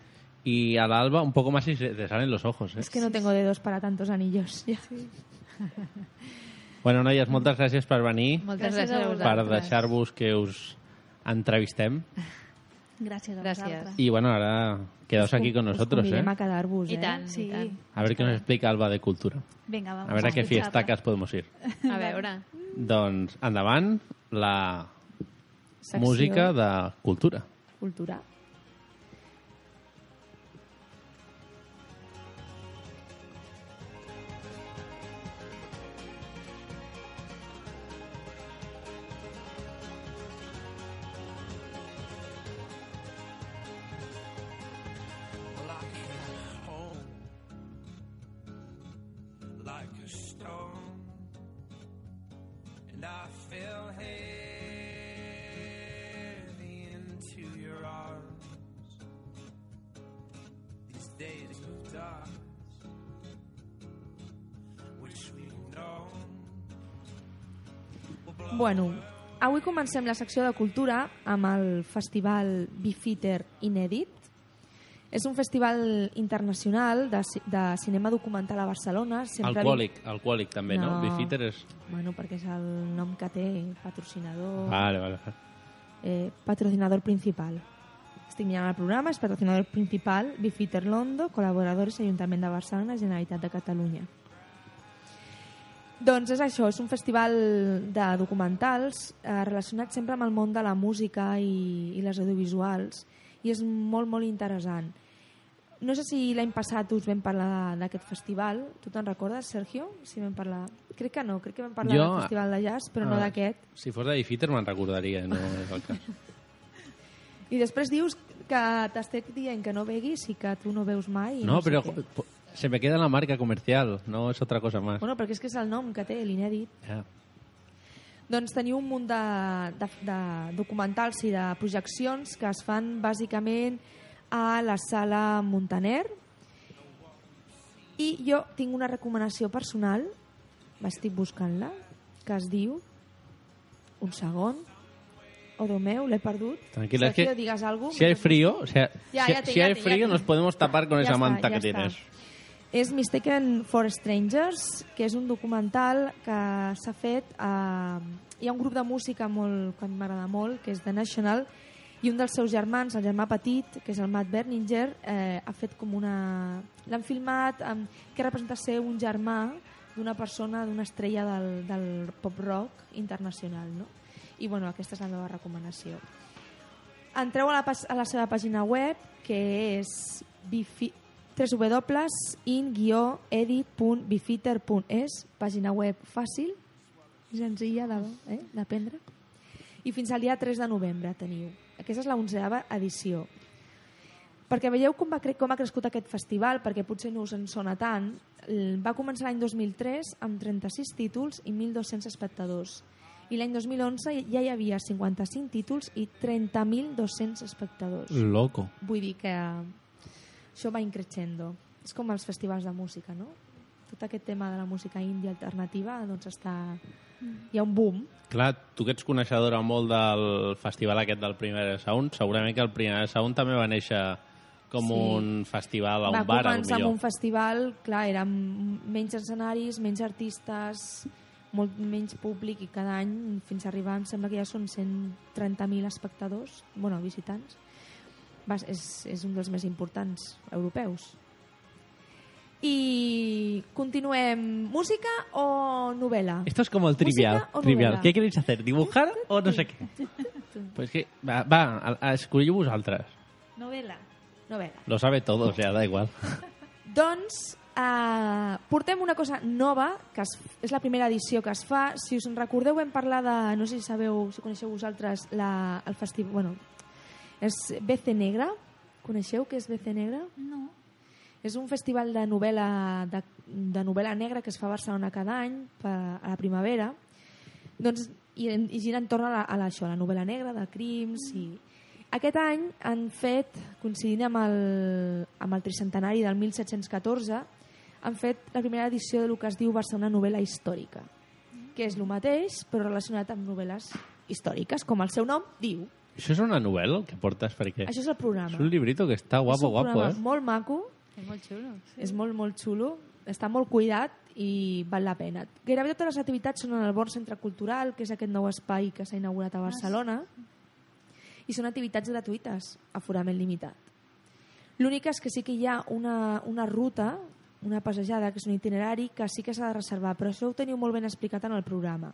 i a l'alba un poco más y se te salen los ojos. Eh? Es que no tengo dedos para tantos anillos. Ja. Bueno, noies, moltes gràcies per venir, Moltes Gràcies gràcies, a a per vosaltres. deixar-vos que us entrevistem Gràcies a Gràcies. vosaltres. y bueno, ahora quedaos aquí con nosotros, ¿eh? a quedar-vos, I eh? tant, Sí. i tant. A ver qué nos explica Alba de Cultura. Vinga, vamos A veure a qué fiestacas podemos ir. A veure. Doncs endavant, la Secció música de cultura. Cultura. Bueno, avui comencem la secció de cultura amb el festival Bifiter Inèdit. És un festival internacional de, de cinema documental a Barcelona. Sempre Alcohòlic, alcohòlic també, no? No. Beefeater és... Bueno, perquè és el nom que té, patrocinador... Vale, vale. eh, patrocinador principal. Estic mirant el programa, és patrocinador principal Bifiter Londo, col·laboradors Ajuntament de Barcelona, Generalitat de Catalunya. Doncs és això, és un festival de documentals eh, relacionat sempre amb el món de la música i, i les audiovisuals i és molt, molt interessant. No sé si l'any passat us vam parlar d'aquest festival. Tu te'n recordes, Sergio? Si vam parlar... Crec que no, crec que vam parlar Jo- del festival de jazz, però no Ah, d'aquest. Si fos de Beefeater me'n recordaria, no és el cas. I després dius que t'estic dient que no beguis i que tu no veus mai. i No, sé però què. Se me queda la marca comercial, no és otra cosa más. Bueno, perquè és que és el nom que té, l'inèdit. Ja. Doncs teniu un munt de, de, de documentals i de projeccions que es fan bàsicament a la sala Montaner. I jo tinc una recomanació personal, estic buscant-la, que es diu... Un segon. Déu meu, l'he perdut. Tranquila, es Sergio, que digues algo. si hay frío, o sea, Ya, si, ya te- si ya hay te- ya frío te- nos podemos tapar con Ya esa está, manta que está. tienes. És Mistaken for Strangers, que és un documental que s'ha fet... A... Hi ha un grup de música molt, que m'agrada molt, que és The National, i un dels seus germans, el germà petit, que és el Matt Berninger, eh, ha fet com una... L'han filmat amb... que representa ser un germà d'una persona, d'una estrella del, del pop-rock internacional, no? I, bueno, aquesta és la meva recomanació. Entreu a la, a la seva pàgina web, que és www.in-edit.bifiter.es pàgina web fàcil, senzilla eh, d'aprendre. I fins al dia 3 de novembre teniu. Aquesta és la onzeava edició. Perquè veieu com, va com ha crescut aquest festival, perquè potser no us en sona tant. Va començar l'any 2003 amb 36 títols i 1.200 espectadors. I l'any 2011 ja hi havia 55 títols i 30.200 espectadors. Loco. Vull dir que això va increixendo. És com els festivals de música, no? Tot aquest tema de la música índia alternativa doncs està... Hi ha un boom. Clar, tu que ets coneixedora molt del festival aquest del Primer Sound, segurament que el Primer Sound també va néixer com Sí. un festival a va un bar, començar amb un potser. festival, clar, eren menys escenaris, menys artistes, molt menys públic i cada any fins a arribar, em sembla que ja són 130.000 espectadors, bueno, visitants. Va, és, és un dels més importants europeus. I continuem. Música o novel·la? Esto es como el trivial. ¿Música o trivial. novela? ¿Qué queréis hacer? ¿Dibujar o no sé qué? Pues que, va, va a- a vosaltres. Novel·la. Novel·la. Lo sabe todo, o sea, da igual. Doncs eh, portem una cosa nova, que es, és la primera edició que es fa. Si us en recordeu, vam parlar de... No sé si sabeu, si coneixeu vosaltres la, el festival... Bueno, és BC Negra. Coneixeu què és BC Negra? No. És un festival de novel·la, de, de novel·la negra que es fa a Barcelona cada any per, a la primavera. Doncs, i, i gira entorn a, la, a la, això, la novel·la negra, de crims i... Aquest any han fet, coincidint amb el, amb el tricentenari del 1714, han fet la primera edició de lo que es diu Barcelona novel·la històrica, que és el mateix, però relacionat amb novel·les històriques, com el seu nom diu. Això és una novel·la el que portes? Perquè Això és el programa. és un librito que està és guapo, un guapo, programa eh? molt maco, És molt xulo. és molt, molt xulo, està molt cuidat i val la pena. Gairebé totes les activitats són en el Born Centre Cultural, que és aquest nou espai que s'ha inaugurat a Barcelona, i són activitats gratuïtes, aforament limitat. L'únic és que sí que hi ha una, una ruta, una passejada, que és un itinerari, que sí que s'ha de reservar, però això ho teniu molt ben explicat en el programa.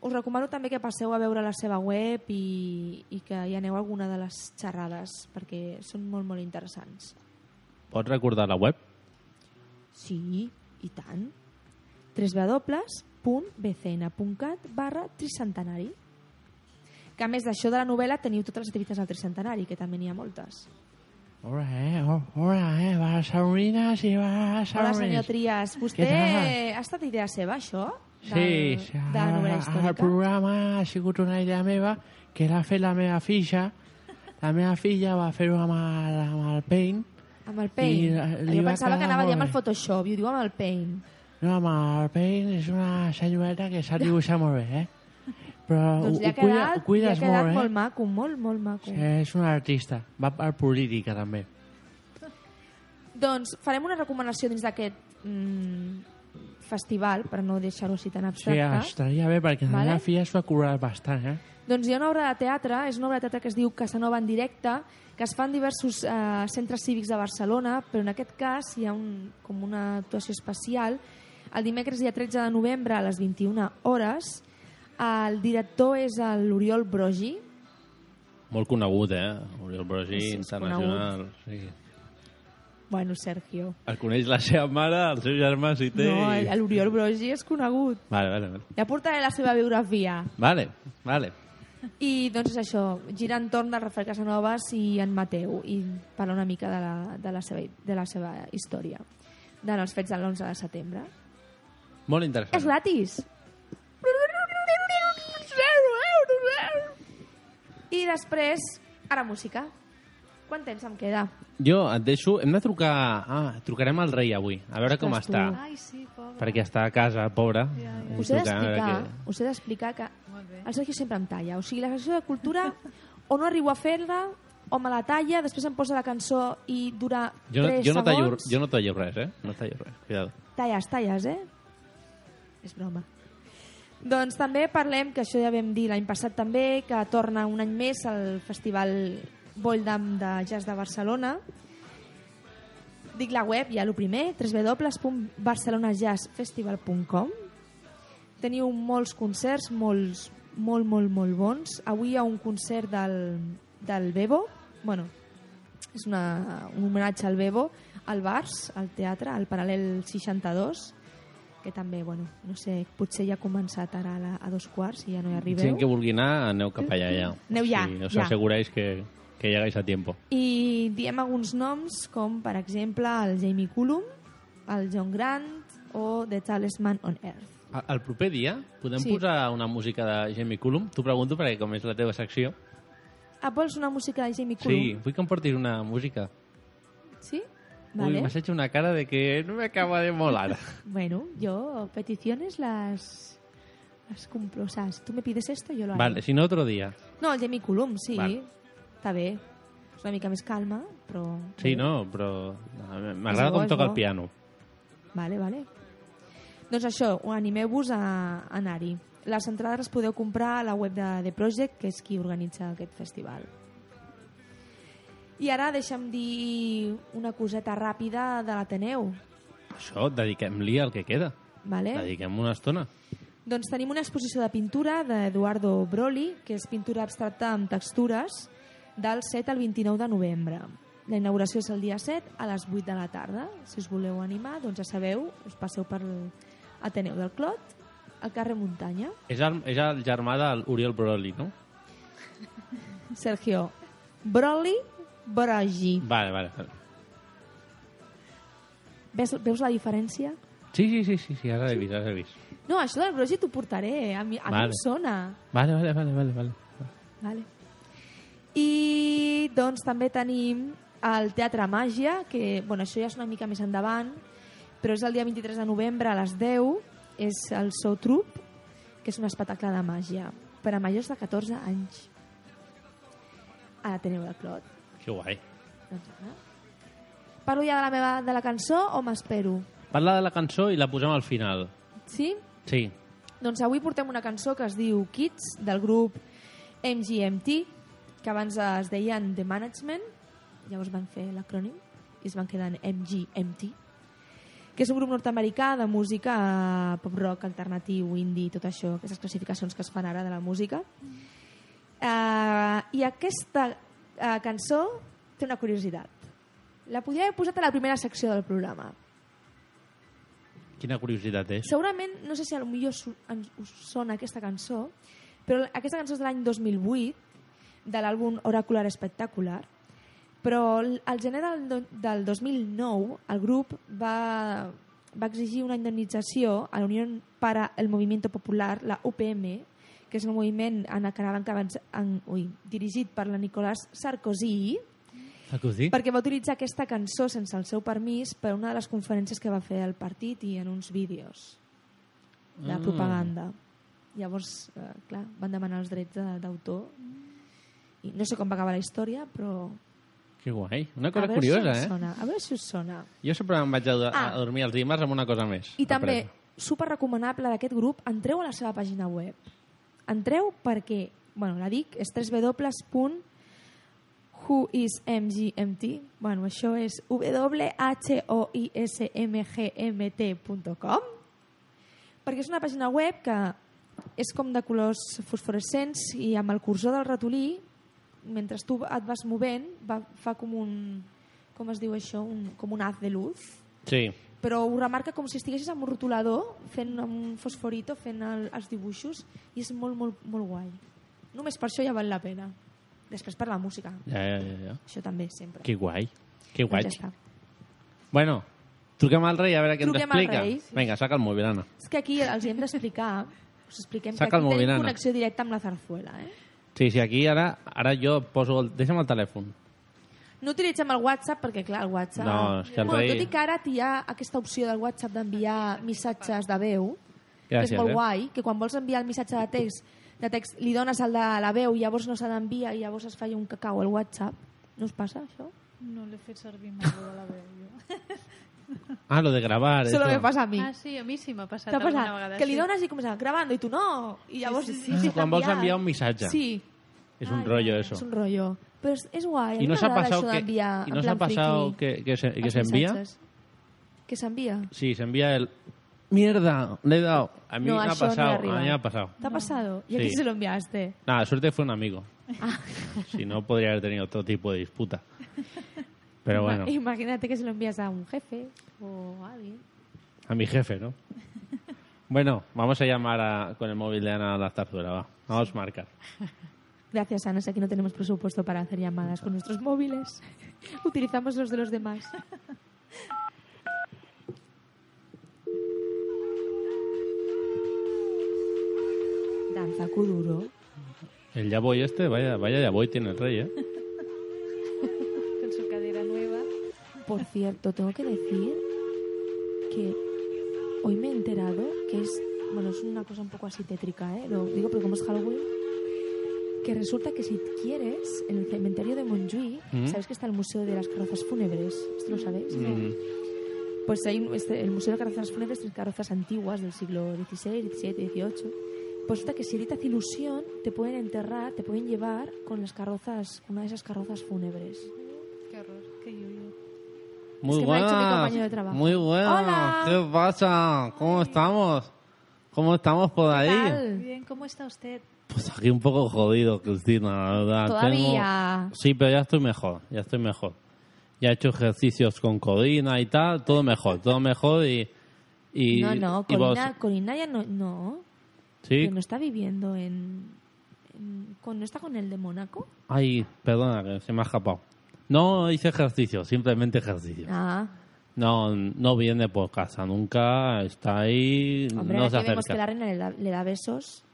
Us recomano també que passeu a veure la seva web i, i que hi aneu a alguna de les xerrades, perquè són molt, molt interessants. Pots recordar la web? Sí, i tant. www.bcn.cat barra tricentenari. Que a més d'això de la novel·la teniu totes les activitats del tricentenari, que també n'hi ha moltes. Hola, eh? ho- Hola, eh? Barcelonines i Hola, barcelonins. senyor Trias. Vostè ha estat idea seva, això? Sí, Del, sí, de la novel·la el històrica? programa ha sigut una idea meva que l'ha fet la meva filla. La meva filla va fer-ho amb, el, amb el Paint. Amb el Paint. I, jo va pensava que anava a dir molt amb el. Photoshop, i ho diu amb el Paint. No, amb el Paint és una senyoreta que sap dibuixar molt bé, eh? Però doncs ho, ha ho, quedat, ho cuides quedat molt, eh? molt maco, molt, molt maco. Sí, és un artista. Va per política, també. Doncs farem una recomanació dins d'aquest mm, festival, per no deixar-ho així tan Sí, abstracte. estaria bé, perquè Vale. la filla es va curar bastant, eh? Doncs hi ha una obra de teatre, és una obra de teatre que es diu Casanova en directe, que es fa en diversos eh, centres cívics de Barcelona, però en aquest cas hi ha un, com una actuació especial. El dimecres dia 13 de novembre a les 21 hores. El director és l'Oriol Brogi. Molt conegut, eh? Oriol Brogi, és internacional. Sí. Bueno, Sergio. El coneix la seva mare, els seus germans i té... No, i- l'Oriol Brogi és conegut. Vale, vale, vale. Ja portaré la seva biografia. Vale, vale. I doncs és això, gira entorn de Rafael Casanovas i en Mateu i parla una mica de la, de la, seva, de la seva història de els fets de l'11 de setembre. Molt interessant. És gratis! I després, ara música. Quant temps em queda? Jo et deixo... Hem de trucar... Ah, trucarem al rei avui, a veure com Ostres, està. tu. Ai, sí, pobre. Perquè està a casa, pobra. I Us he d'explicar us he d'explicar que el Sergio sempre em talla. O sigui, la secció de cultura o no arribo a fer-la o me la talla, després em posa la cançó i dura Jo, no- 3 jo, no tallo, jo no tallo res, eh? No tallo res, cuidado. Talles, talles, eh? És broma. Doncs també parlem, que això ja vam dir l'any passat també, que torna un any més al Festival Voldam de Jazz de Barcelona. Dic la web, ja el primer, www.barcelonajazzfestival.com Teniu molts concerts, molts, molt, molt, molt bons. Avui hi ha un concert del, del Bebo, bueno, és una, un homenatge al Bebo, al Bars, al teatre, al Paral·lel 62, que també, bueno, no sé, potser ja ha començat ara a, la, a dos quarts i ja no hi arribeu. Gent que vulgui anar, aneu cap allà, ja. Aneu ja, Sí, us ja. asseguráis que, que llegáis a tiempo. I diem alguns noms com, per exemple, el Jamie Cullum, el John Grant o The Tallest Man on Earth. A- El proper dia podem Sí. posar una música de Jamie Cullum? T'ho pregunto perquè com és la teva secció. Ah, vols una música de Jamie Cullum? Sí, vull que em portis una música. ¿Sí? Uy, Vale. me has hecho una cara de que no me acaba de molar. Bueno, yo peticiones las... las cumplo. O sea, si tú me pides esto, yo lo haré. vale, si no, otro día. No, el Jamie Cullum, sí. Vale. Està bé. És una mica més calma, però... Sí, no, però m'agrada com toca el piano. Vale, vale. Doncs això, animeu-vos a a anar-hi. Les entrades les podeu comprar a la web de The Project, que és qui organitza aquest festival. I ara deixa'm dir una coseta ràpida de l'Ateneu. Això, dediquem-li el que queda. Vale? Dediquem una estona. Doncs tenim una exposició de pintura d'Eduardo Broli, que és pintura abstracta amb textures, del 7 al 29 de novembre. La inauguració és el dia 7 a les 8 de la tarda. Si us voleu animar, doncs ja sabeu, us passeu per l'Ateneu del Clot, al carrer Muntanya. És el, és el germà de l'Oriol Broli, no? Sergio, Broli, Brogi. Vale, vale. vale. Ves, veus la diferència? Sí, sí, sí, sí, sí ara l'he vist, ara l'he vist. No, això del Brogi t'ho portaré. A mi, a mi Vale. em sona. Vale, vale, vale, vale. vale. Vale. I doncs també tenim el Teatre Màgia, que bueno, això ja és una mica més endavant, però és el dia 23 de novembre a les 10, és el So Troop, que és un espectacle de màgia per a majors de 14 anys. A l'Ateneu del Clot. Que guai. Doncs, ara. Parlo ja de la meva de la cançó o m'espero? Parla de la cançó i la posem al final. Sí? Sí. Doncs avui portem una cançó que es diu Kids, del grup MGMT, que abans es deien The Management, llavors van fer l'acrònim i es van quedar en MGMT, que és un grup nord-americà de música eh, pop-rock, alternatiu, indie, tot això, aquestes classificacions que es fan ara de la música. Uh, I aquesta uh, cançó té una curiositat. La podria haver posat a la primera secció del programa, Quina curiositat és. Segurament, no sé si ens us sona aquesta cançó, però aquesta cançó és de l'any 2008, de l'àlbum Oracular Espectacular, però al gener del, del 2009 el grup va, va exigir una indemnització a la Unió para el Movimiento Popular, la UPM, que és un moviment en el que acabant- en, ui, dirigit per la Nicolas Sarkozy, Sarkozy? perquè va utilitzar aquesta cançó sense el seu permís per una de les conferències que va fer al partit i en uns vídeos de propaganda. Llavors, eh, clar, van demanar els drets d'autor i no sé com va acabar la història, però Que guai. Una a cosa curiosa, si eh? Sona. A veure si us sona. Jo sempre em vaig a, a Ah. dormir els dimarts amb una cosa més. I també, super recomanable d'aquest grup, entreu a la seva pàgina web. Entreu perquè, bueno, la dic, és www.whoismgmt. Bueno, això és whoismgmt.com perquè és una pàgina web que és com de colors fosforescents i amb el cursor del ratolí, mentre tu et vas movent, va, fa com un... Com es diu això? Un, com un haz de luz Sí. però ho remarca com si estiguessis amb un rotulador fent amb un fosforito fent el, els dibuixos i és molt, molt, molt guai només per això ja val la pena després per la música Ja, ja, ja. ja. això també, sempre Que guai. Que guai. Doncs ja. Bueno, truquem al rei a veure què ens Truquem al explica. rei, sí. Vinga, saca el mòbil, Anna. és que aquí els hi hem d'explicar us expliquem Saca que aquí tenim connexió directa amb la zarzuela eh? Sí, sí, aquí ara, ara jo poso... El... Deixa'm el telèfon. no utilitzem el WhatsApp perquè clar, el WhatsApp No, és que el bueno, rei- tot i que ara hi ha aquesta opció del WhatsApp d'enviar missatges de veu que és Gràcies, molt eh? guai, que quan vols enviar el missatge de text, de text li dones el de la veu i llavors no s'ha d'enviar i llavors es fa un cacau al WhatsApp. No us passa, això? No l'he fet servir mai lo de la veu, jo. Ah, lo de gravar. Solo eso. me pasa a mi. Ah, sí, a mi sí m'ha passat T'ha alguna passat? vegada. Que li sí. dones i comença gravant i tu no. I llavors sí, sí, sí. sí, Quan vols enviar un missatge. Sí, És un rollo, eso. és un rollo. Però és, és guai. I no s'ha passat que, i no s'ha passat que, que, se, que els se envía? missatges. Que s'envía? Sí, se envía el... Mierda, le he dado. A mí No, me ha no pasado, a mí me ha pasado. ¿Te ha pasado? ¿Y a Sí. quién se lo enviaste? Nada, suerte fue un amigo. Ah. Si no, podría haber tenido otro tipo de disputa. Pero bueno, Imagínate que se lo envías a un jefe o a alguien. a mi jefe, ¿no? Bueno, vamos a llamar a- con el móvil de Ana a la zarzuela, va. Vamos a marcar. Gracias, Ana. Sé que no tenemos presupuesto para hacer llamadas con nuestros móviles. Utilizamos los de los demás. Danza Kuduro. El ya voy este, vaya, vaya ya voy tiene el rey, ¿eh? Con su cadera nueva. Por cierto, tengo que decir que hoy me he enterado que es, bueno, es una cosa un poco así tétrica, ¿eh? Lo digo porque como es Halloween, que resulta que si quieres, en el cementerio de Montjuïc, Mm. ¿sabéis que está el Museo de las Carrozas Fúnebres? ¿Esto lo sabéis? Mm, Pues hay este- el Museo de Carrozas Fúnebres tiene carrozas antiguas del siglo XVI, XVII, XVIII. Pues resulta que si a ti te hace ilusión, te pueden enterrar, te pueden llevar con las carrozas, una de esas carrozas fúnebres. Qué horror, qué yuyu. Muy que me ha dicho mi buenas. compañero de trabajo. Muy buenas. Hola. ¿Qué pasa? ¿Cómo estamos? ¿Cómo estamos por ahí? tal? Bien, ¿cómo está usted? Pues aquí un poco jodido, Cristina, la verdad. Todavía. Tengo- Sí, pero ya estoy mejor, ya estoy mejor. Ya he hecho ejercicios con codina y tal, todo mejor, todo mejor y... y no, no, y vos- Colina, Colina ya no, no. Sí, Que no está viviendo en, ¿No está con el de Mónaco? ay, perdona, que se me ha escapado. No hice ejercicio, simplemente ejercicio. Ah, No, no viene por casa nunca, está ahí, hombre, no se aquí vemos acerca. que la reina le da, le da besos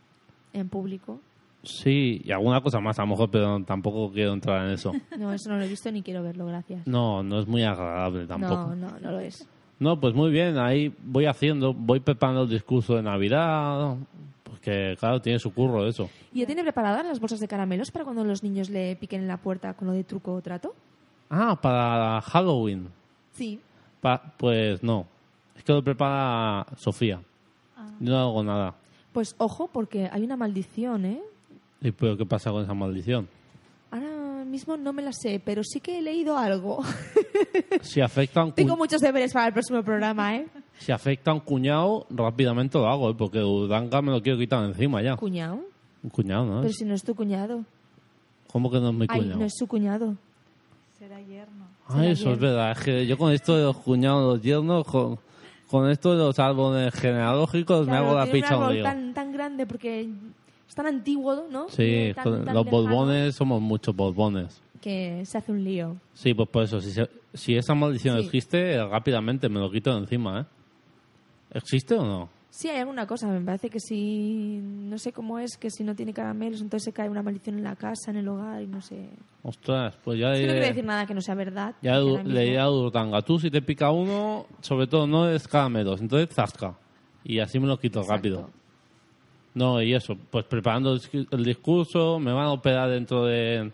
en público. Sí, y alguna cosa más a lo mejor, pero tampoco quiero entrar en eso. No, eso no lo he visto ni quiero verlo, gracias. No, no es muy agradable tampoco. No, no, no lo es. No, pues muy bien, ahí voy haciendo, voy preparando el discurso de Navidad, porque claro, tiene su curro eso. ¿Y ya tiene preparadas las bolsas de caramelos para cuando los niños le piquen en la puerta con lo de truco o trato? Ah, para Halloween. Sí. Pa- pues no, es que lo prepara Sofía. Yo no hago nada. Pues ojo, porque hay una maldición, ¿eh? ¿Y pero qué pasa con esa maldición? Ahora mismo no me la sé, pero sí que he leído algo. Si afecta a un, cu- Tengo muchos deberes para el próximo programa, ¿eh? si afecta a un cuñado, rápidamente lo hago, ¿eh? porque Urdanca me lo quiero quitar encima ya. ¿Cuñado? Un cuñado, ¿no? Pero si no es tu cuñado. ¿Cómo que no es mi Ay, cuñado? no es su cuñado. Será yerno. Ay, eso es verdad. Es que yo con esto de los cuñados, los yernos, con, con esto de los árboles genealógicos, me hago la picha un lío. tan, tan grande porque es tan antiguo, ¿no? Sí, Y tan- con tan los borbones somos muchos borbones. Que se hace un lío. Sí, pues por eso, si, se- si esa maldición Sí. existe, rápidamente me lo quito de encima, ¿eh? ¿Existe o no? Sí, hay alguna cosa. Me parece que si... No sé cómo es, que si no tiene caramelos, entonces se cae una maldición en la casa, en el hogar y no sé... Ostras, pues ya Es que no quiero decir nada que no sea verdad. ya porque du- ahora mismo- le diré a Urtanga, tú si te pica uno, sobre todo no es caramelos, entonces zasca. Y así me lo quito rápido. No, y eso, pues preparando el discu- el discurso, me van a operar dentro de...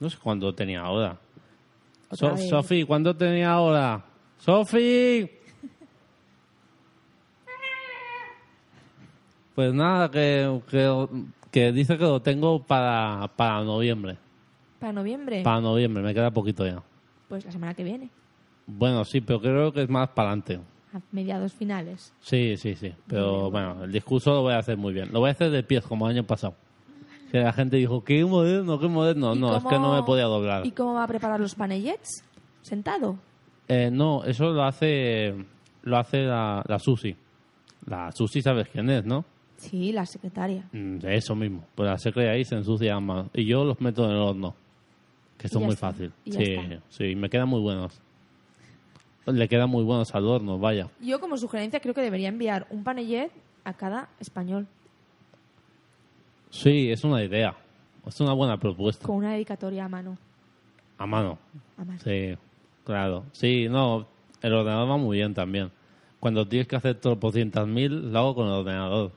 No sé cuándo tenía ahora. So-. Sofi, ¿cuánto tenía ahora? Sofi. Pues nada, que, que, que dice que lo tengo para, para noviembre. Para noviembre. Para noviembre, me queda poquito ya. Pues la semana que viene. Bueno, sí, pero creo que es más para adelante. A mediados finales. Sí, sí, sí. Pero bueno, el discurso lo voy a hacer muy bien. Lo voy a hacer de pies, como el año pasado. Que la gente dijo, qué moderno, qué moderno. ¿Y No, es cómo- que no me podía doblar. ¿Y cómo va a preparar los panellets? ¿Sentado? Eh, no, eso lo hace lo hace la, la Susi. La Susi, ¿sabes quién es, no? Sí, la secretaria. Mm, eso mismo. Pues la secre ahí se ensucia más. Y yo los meto en el horno. Que ya muy está. fácil. Sí, está. sí, me quedan muy buenos. Le quedan muy buenos al horno, vaya. Yo como sugerencia creo que debería enviar un panellet a cada español Sí, es una idea. Es una buena propuesta. con una dedicatoria a mano. A mano. A mano. Sí, claro. Sí, no, el ordenador va muy bien también. Cuando tienes que hacer todo por cientos mil, lo hago con el ordenador.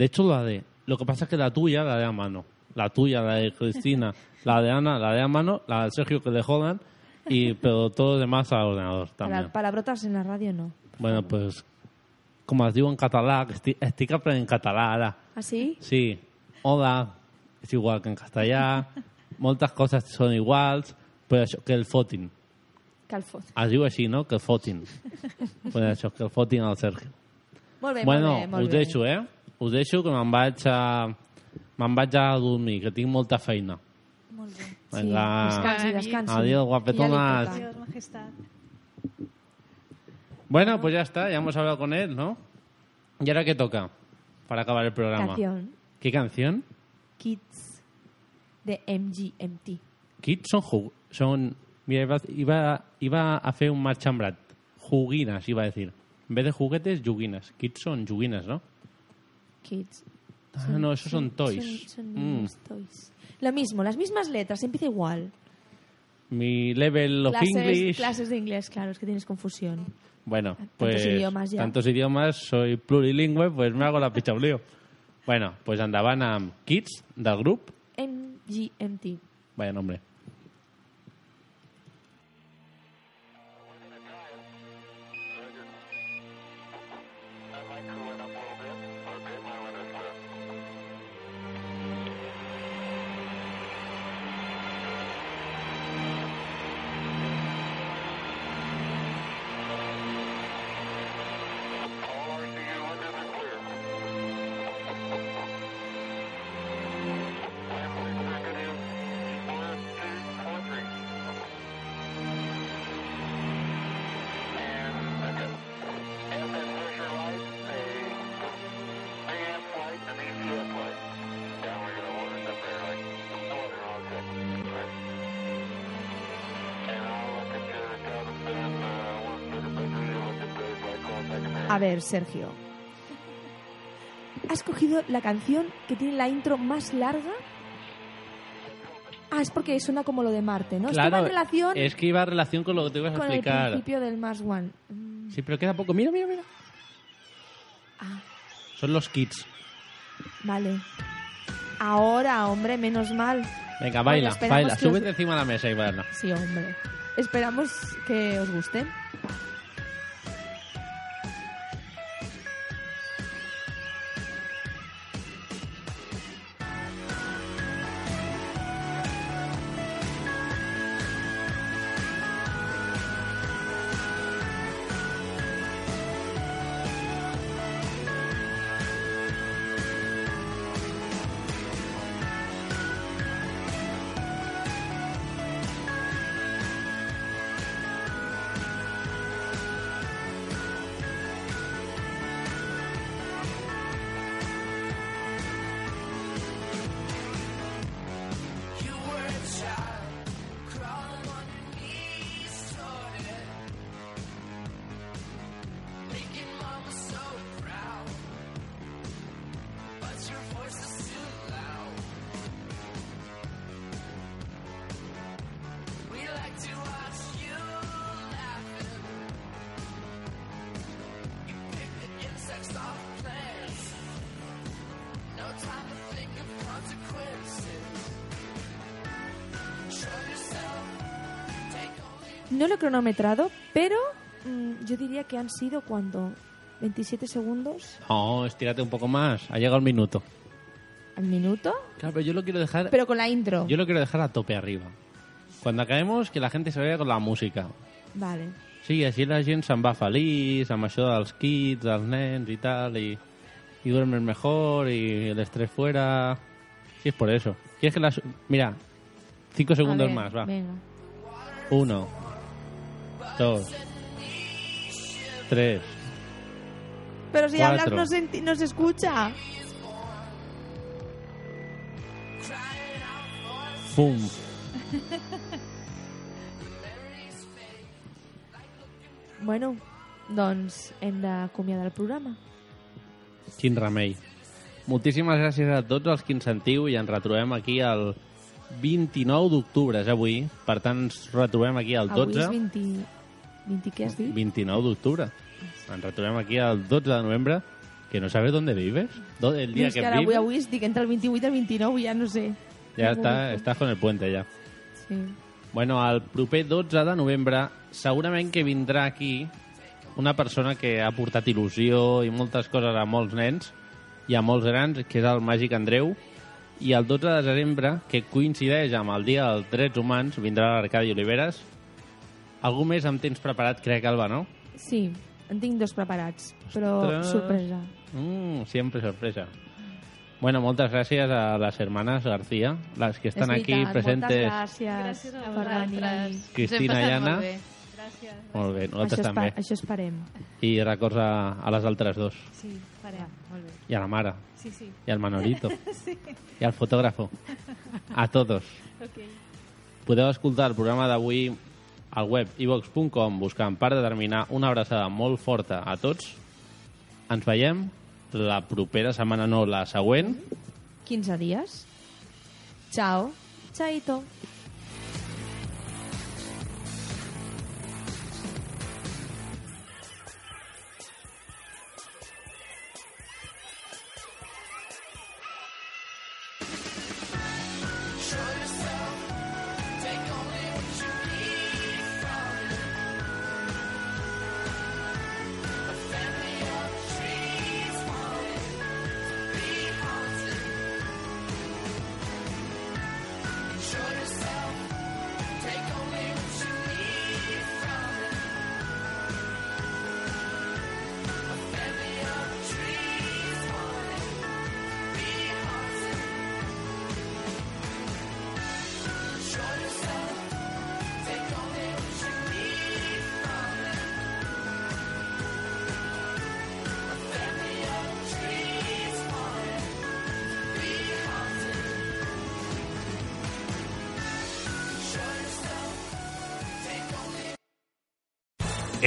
De hecho, la de... Lo que pasa es que la tuya la de a mano. La tuya, la de Cristina, la de Ana, la de a mano, la de Sergio que le jodan, y, pero todo lo demás al ordenador también. Para palabrotas en la radio no. Bueno, pues, como os digo en catalán, que estic, estic aprenent català ara. ¿Ah, sí? Sí, hola, és igual que en castellà, moltes coses són iguals, però això, que el fotin. Calfot. Es diu així, no? Que el fotin. pues això, que el fotin al Sergio. Molt bé, bueno, molt bé, molt us bé. deixo, eh? Us deixo que me'n vaig a... Me'n vaig a dormir, que tinc molta feina. Molt bé. Vinga. Sí, descansi, descansi. Adiós, guapetonas. Dios, majestad. Bueno, pues ya está, ya hemos hablado con él, ¿no? ¿Y ahora qué toca para acabar el programa? Canción. ¿Qué canción? Kids de MGMT. Kids son... ju- son mira, iba, iba, iba a hacer un marchambrat. Juguinas, iba a decir. En vez de juguetes, yuguinas. Kids son yuguinas, ¿no? Kids. Ah, no, esos son toys. Son, son Mm. toys. Lo mismo, las mismas letras, empieza igual. Mi level of clases, English... clases de inglés, claro, es que tienes confusión. Bueno, pues... idiomas ya. Tantos idiomas, soy plurilingüe, pues me hago la picha un lío. Bueno, pues andaban a Kids, del grup. MGMT. Vaya nombre. A ver, Sergio. ¿Has cogido la canción que tiene la intro más larga? Ah, es porque suena como lo de Marte, ¿no? es que va en relación es que iba en relación con lo que te ibas a con el explicar. principio del Mars One. Mm, Sí, pero queda poco. Mira, mira, mira. Ah. Son los kids. Vale. Ahora, hombre, menos mal. Venga, baila, baila. os- Súbete encima de la mesa y baila. Sí, hombre. Esperamos que os guste. No lo he cronometrado, pero mm, yo diría que han sido cuando 27 segundos No, estírate un poco más. Ha llegado el minuto. al minuto, Claro, pero yo lo quiero dejar... pero con la intro. Yo lo quiero dejar a tope arriba. Cuando acabemos, que la gente se vaya con la música. Vale. Sí, així la gent se'n va feliç amb això dels kits, dels nens i tal, y, y duermen mejor, y el estrés fuera... Sí, es por eso. ¿Quieres que las... Mira, cinco segundos ver, más, va. Venga. Uno, dos, tres, Pero si Cuatro. hablas no se, no se escucha. pum. Bueno, doncs hem d'acomiadar el programa. Quin remei. Moltíssimes gràcies a tots els que ens sentiu i ens retrobem aquí el 29 d'octubre, és avui. Per tant, ens retrobem aquí el 12. Avui és 20... 20 què has dit? 29 d'octubre. Ens retrobem aquí el 12 de novembre, que no sabes dónde vives. El día que que ara avui, vives. avui estic entre el 28 i el 29, ja no sé. Ja No està, estàs con el puente, ja. Sí. Bueno, el proper 12 de novembre segurament que vindrà aquí una persona que ha portat il·lusió i moltes coses a molts nens i a molts grans, que és el Màgic Andreu. I el 12 de desembre, que coincideix amb el Dia dels Drets Humans, vindrà l'Arcadi Oliveres. Algú més em tens preparat, crec, Alba, no? Sí, en tinc dos preparats, però Ostres. sorpresa. Mm, siempre sorpresa. Bueno, moltes gràcies a les hermanes García, les que estan És aquí presentes. Moltes gràcies, Gràcies a vosaltres. Cristina i Anna. molt bé. Gràcies. Molt bé, nosaltres Això, també. això esperem. I records a, a les altres dos. Sí, farem. Molt bé. Y a la Mara. Sí, sí. Y al Manolito. sí. Y al fotógrafo. A todos. Ok. Podeu escoltar el programa d'avui al web ivox.com buscant per determinar una abraçada molt forta a tots. Ens veiem la propera setmana, no, la següent. 15 dies. Chao. Chaito.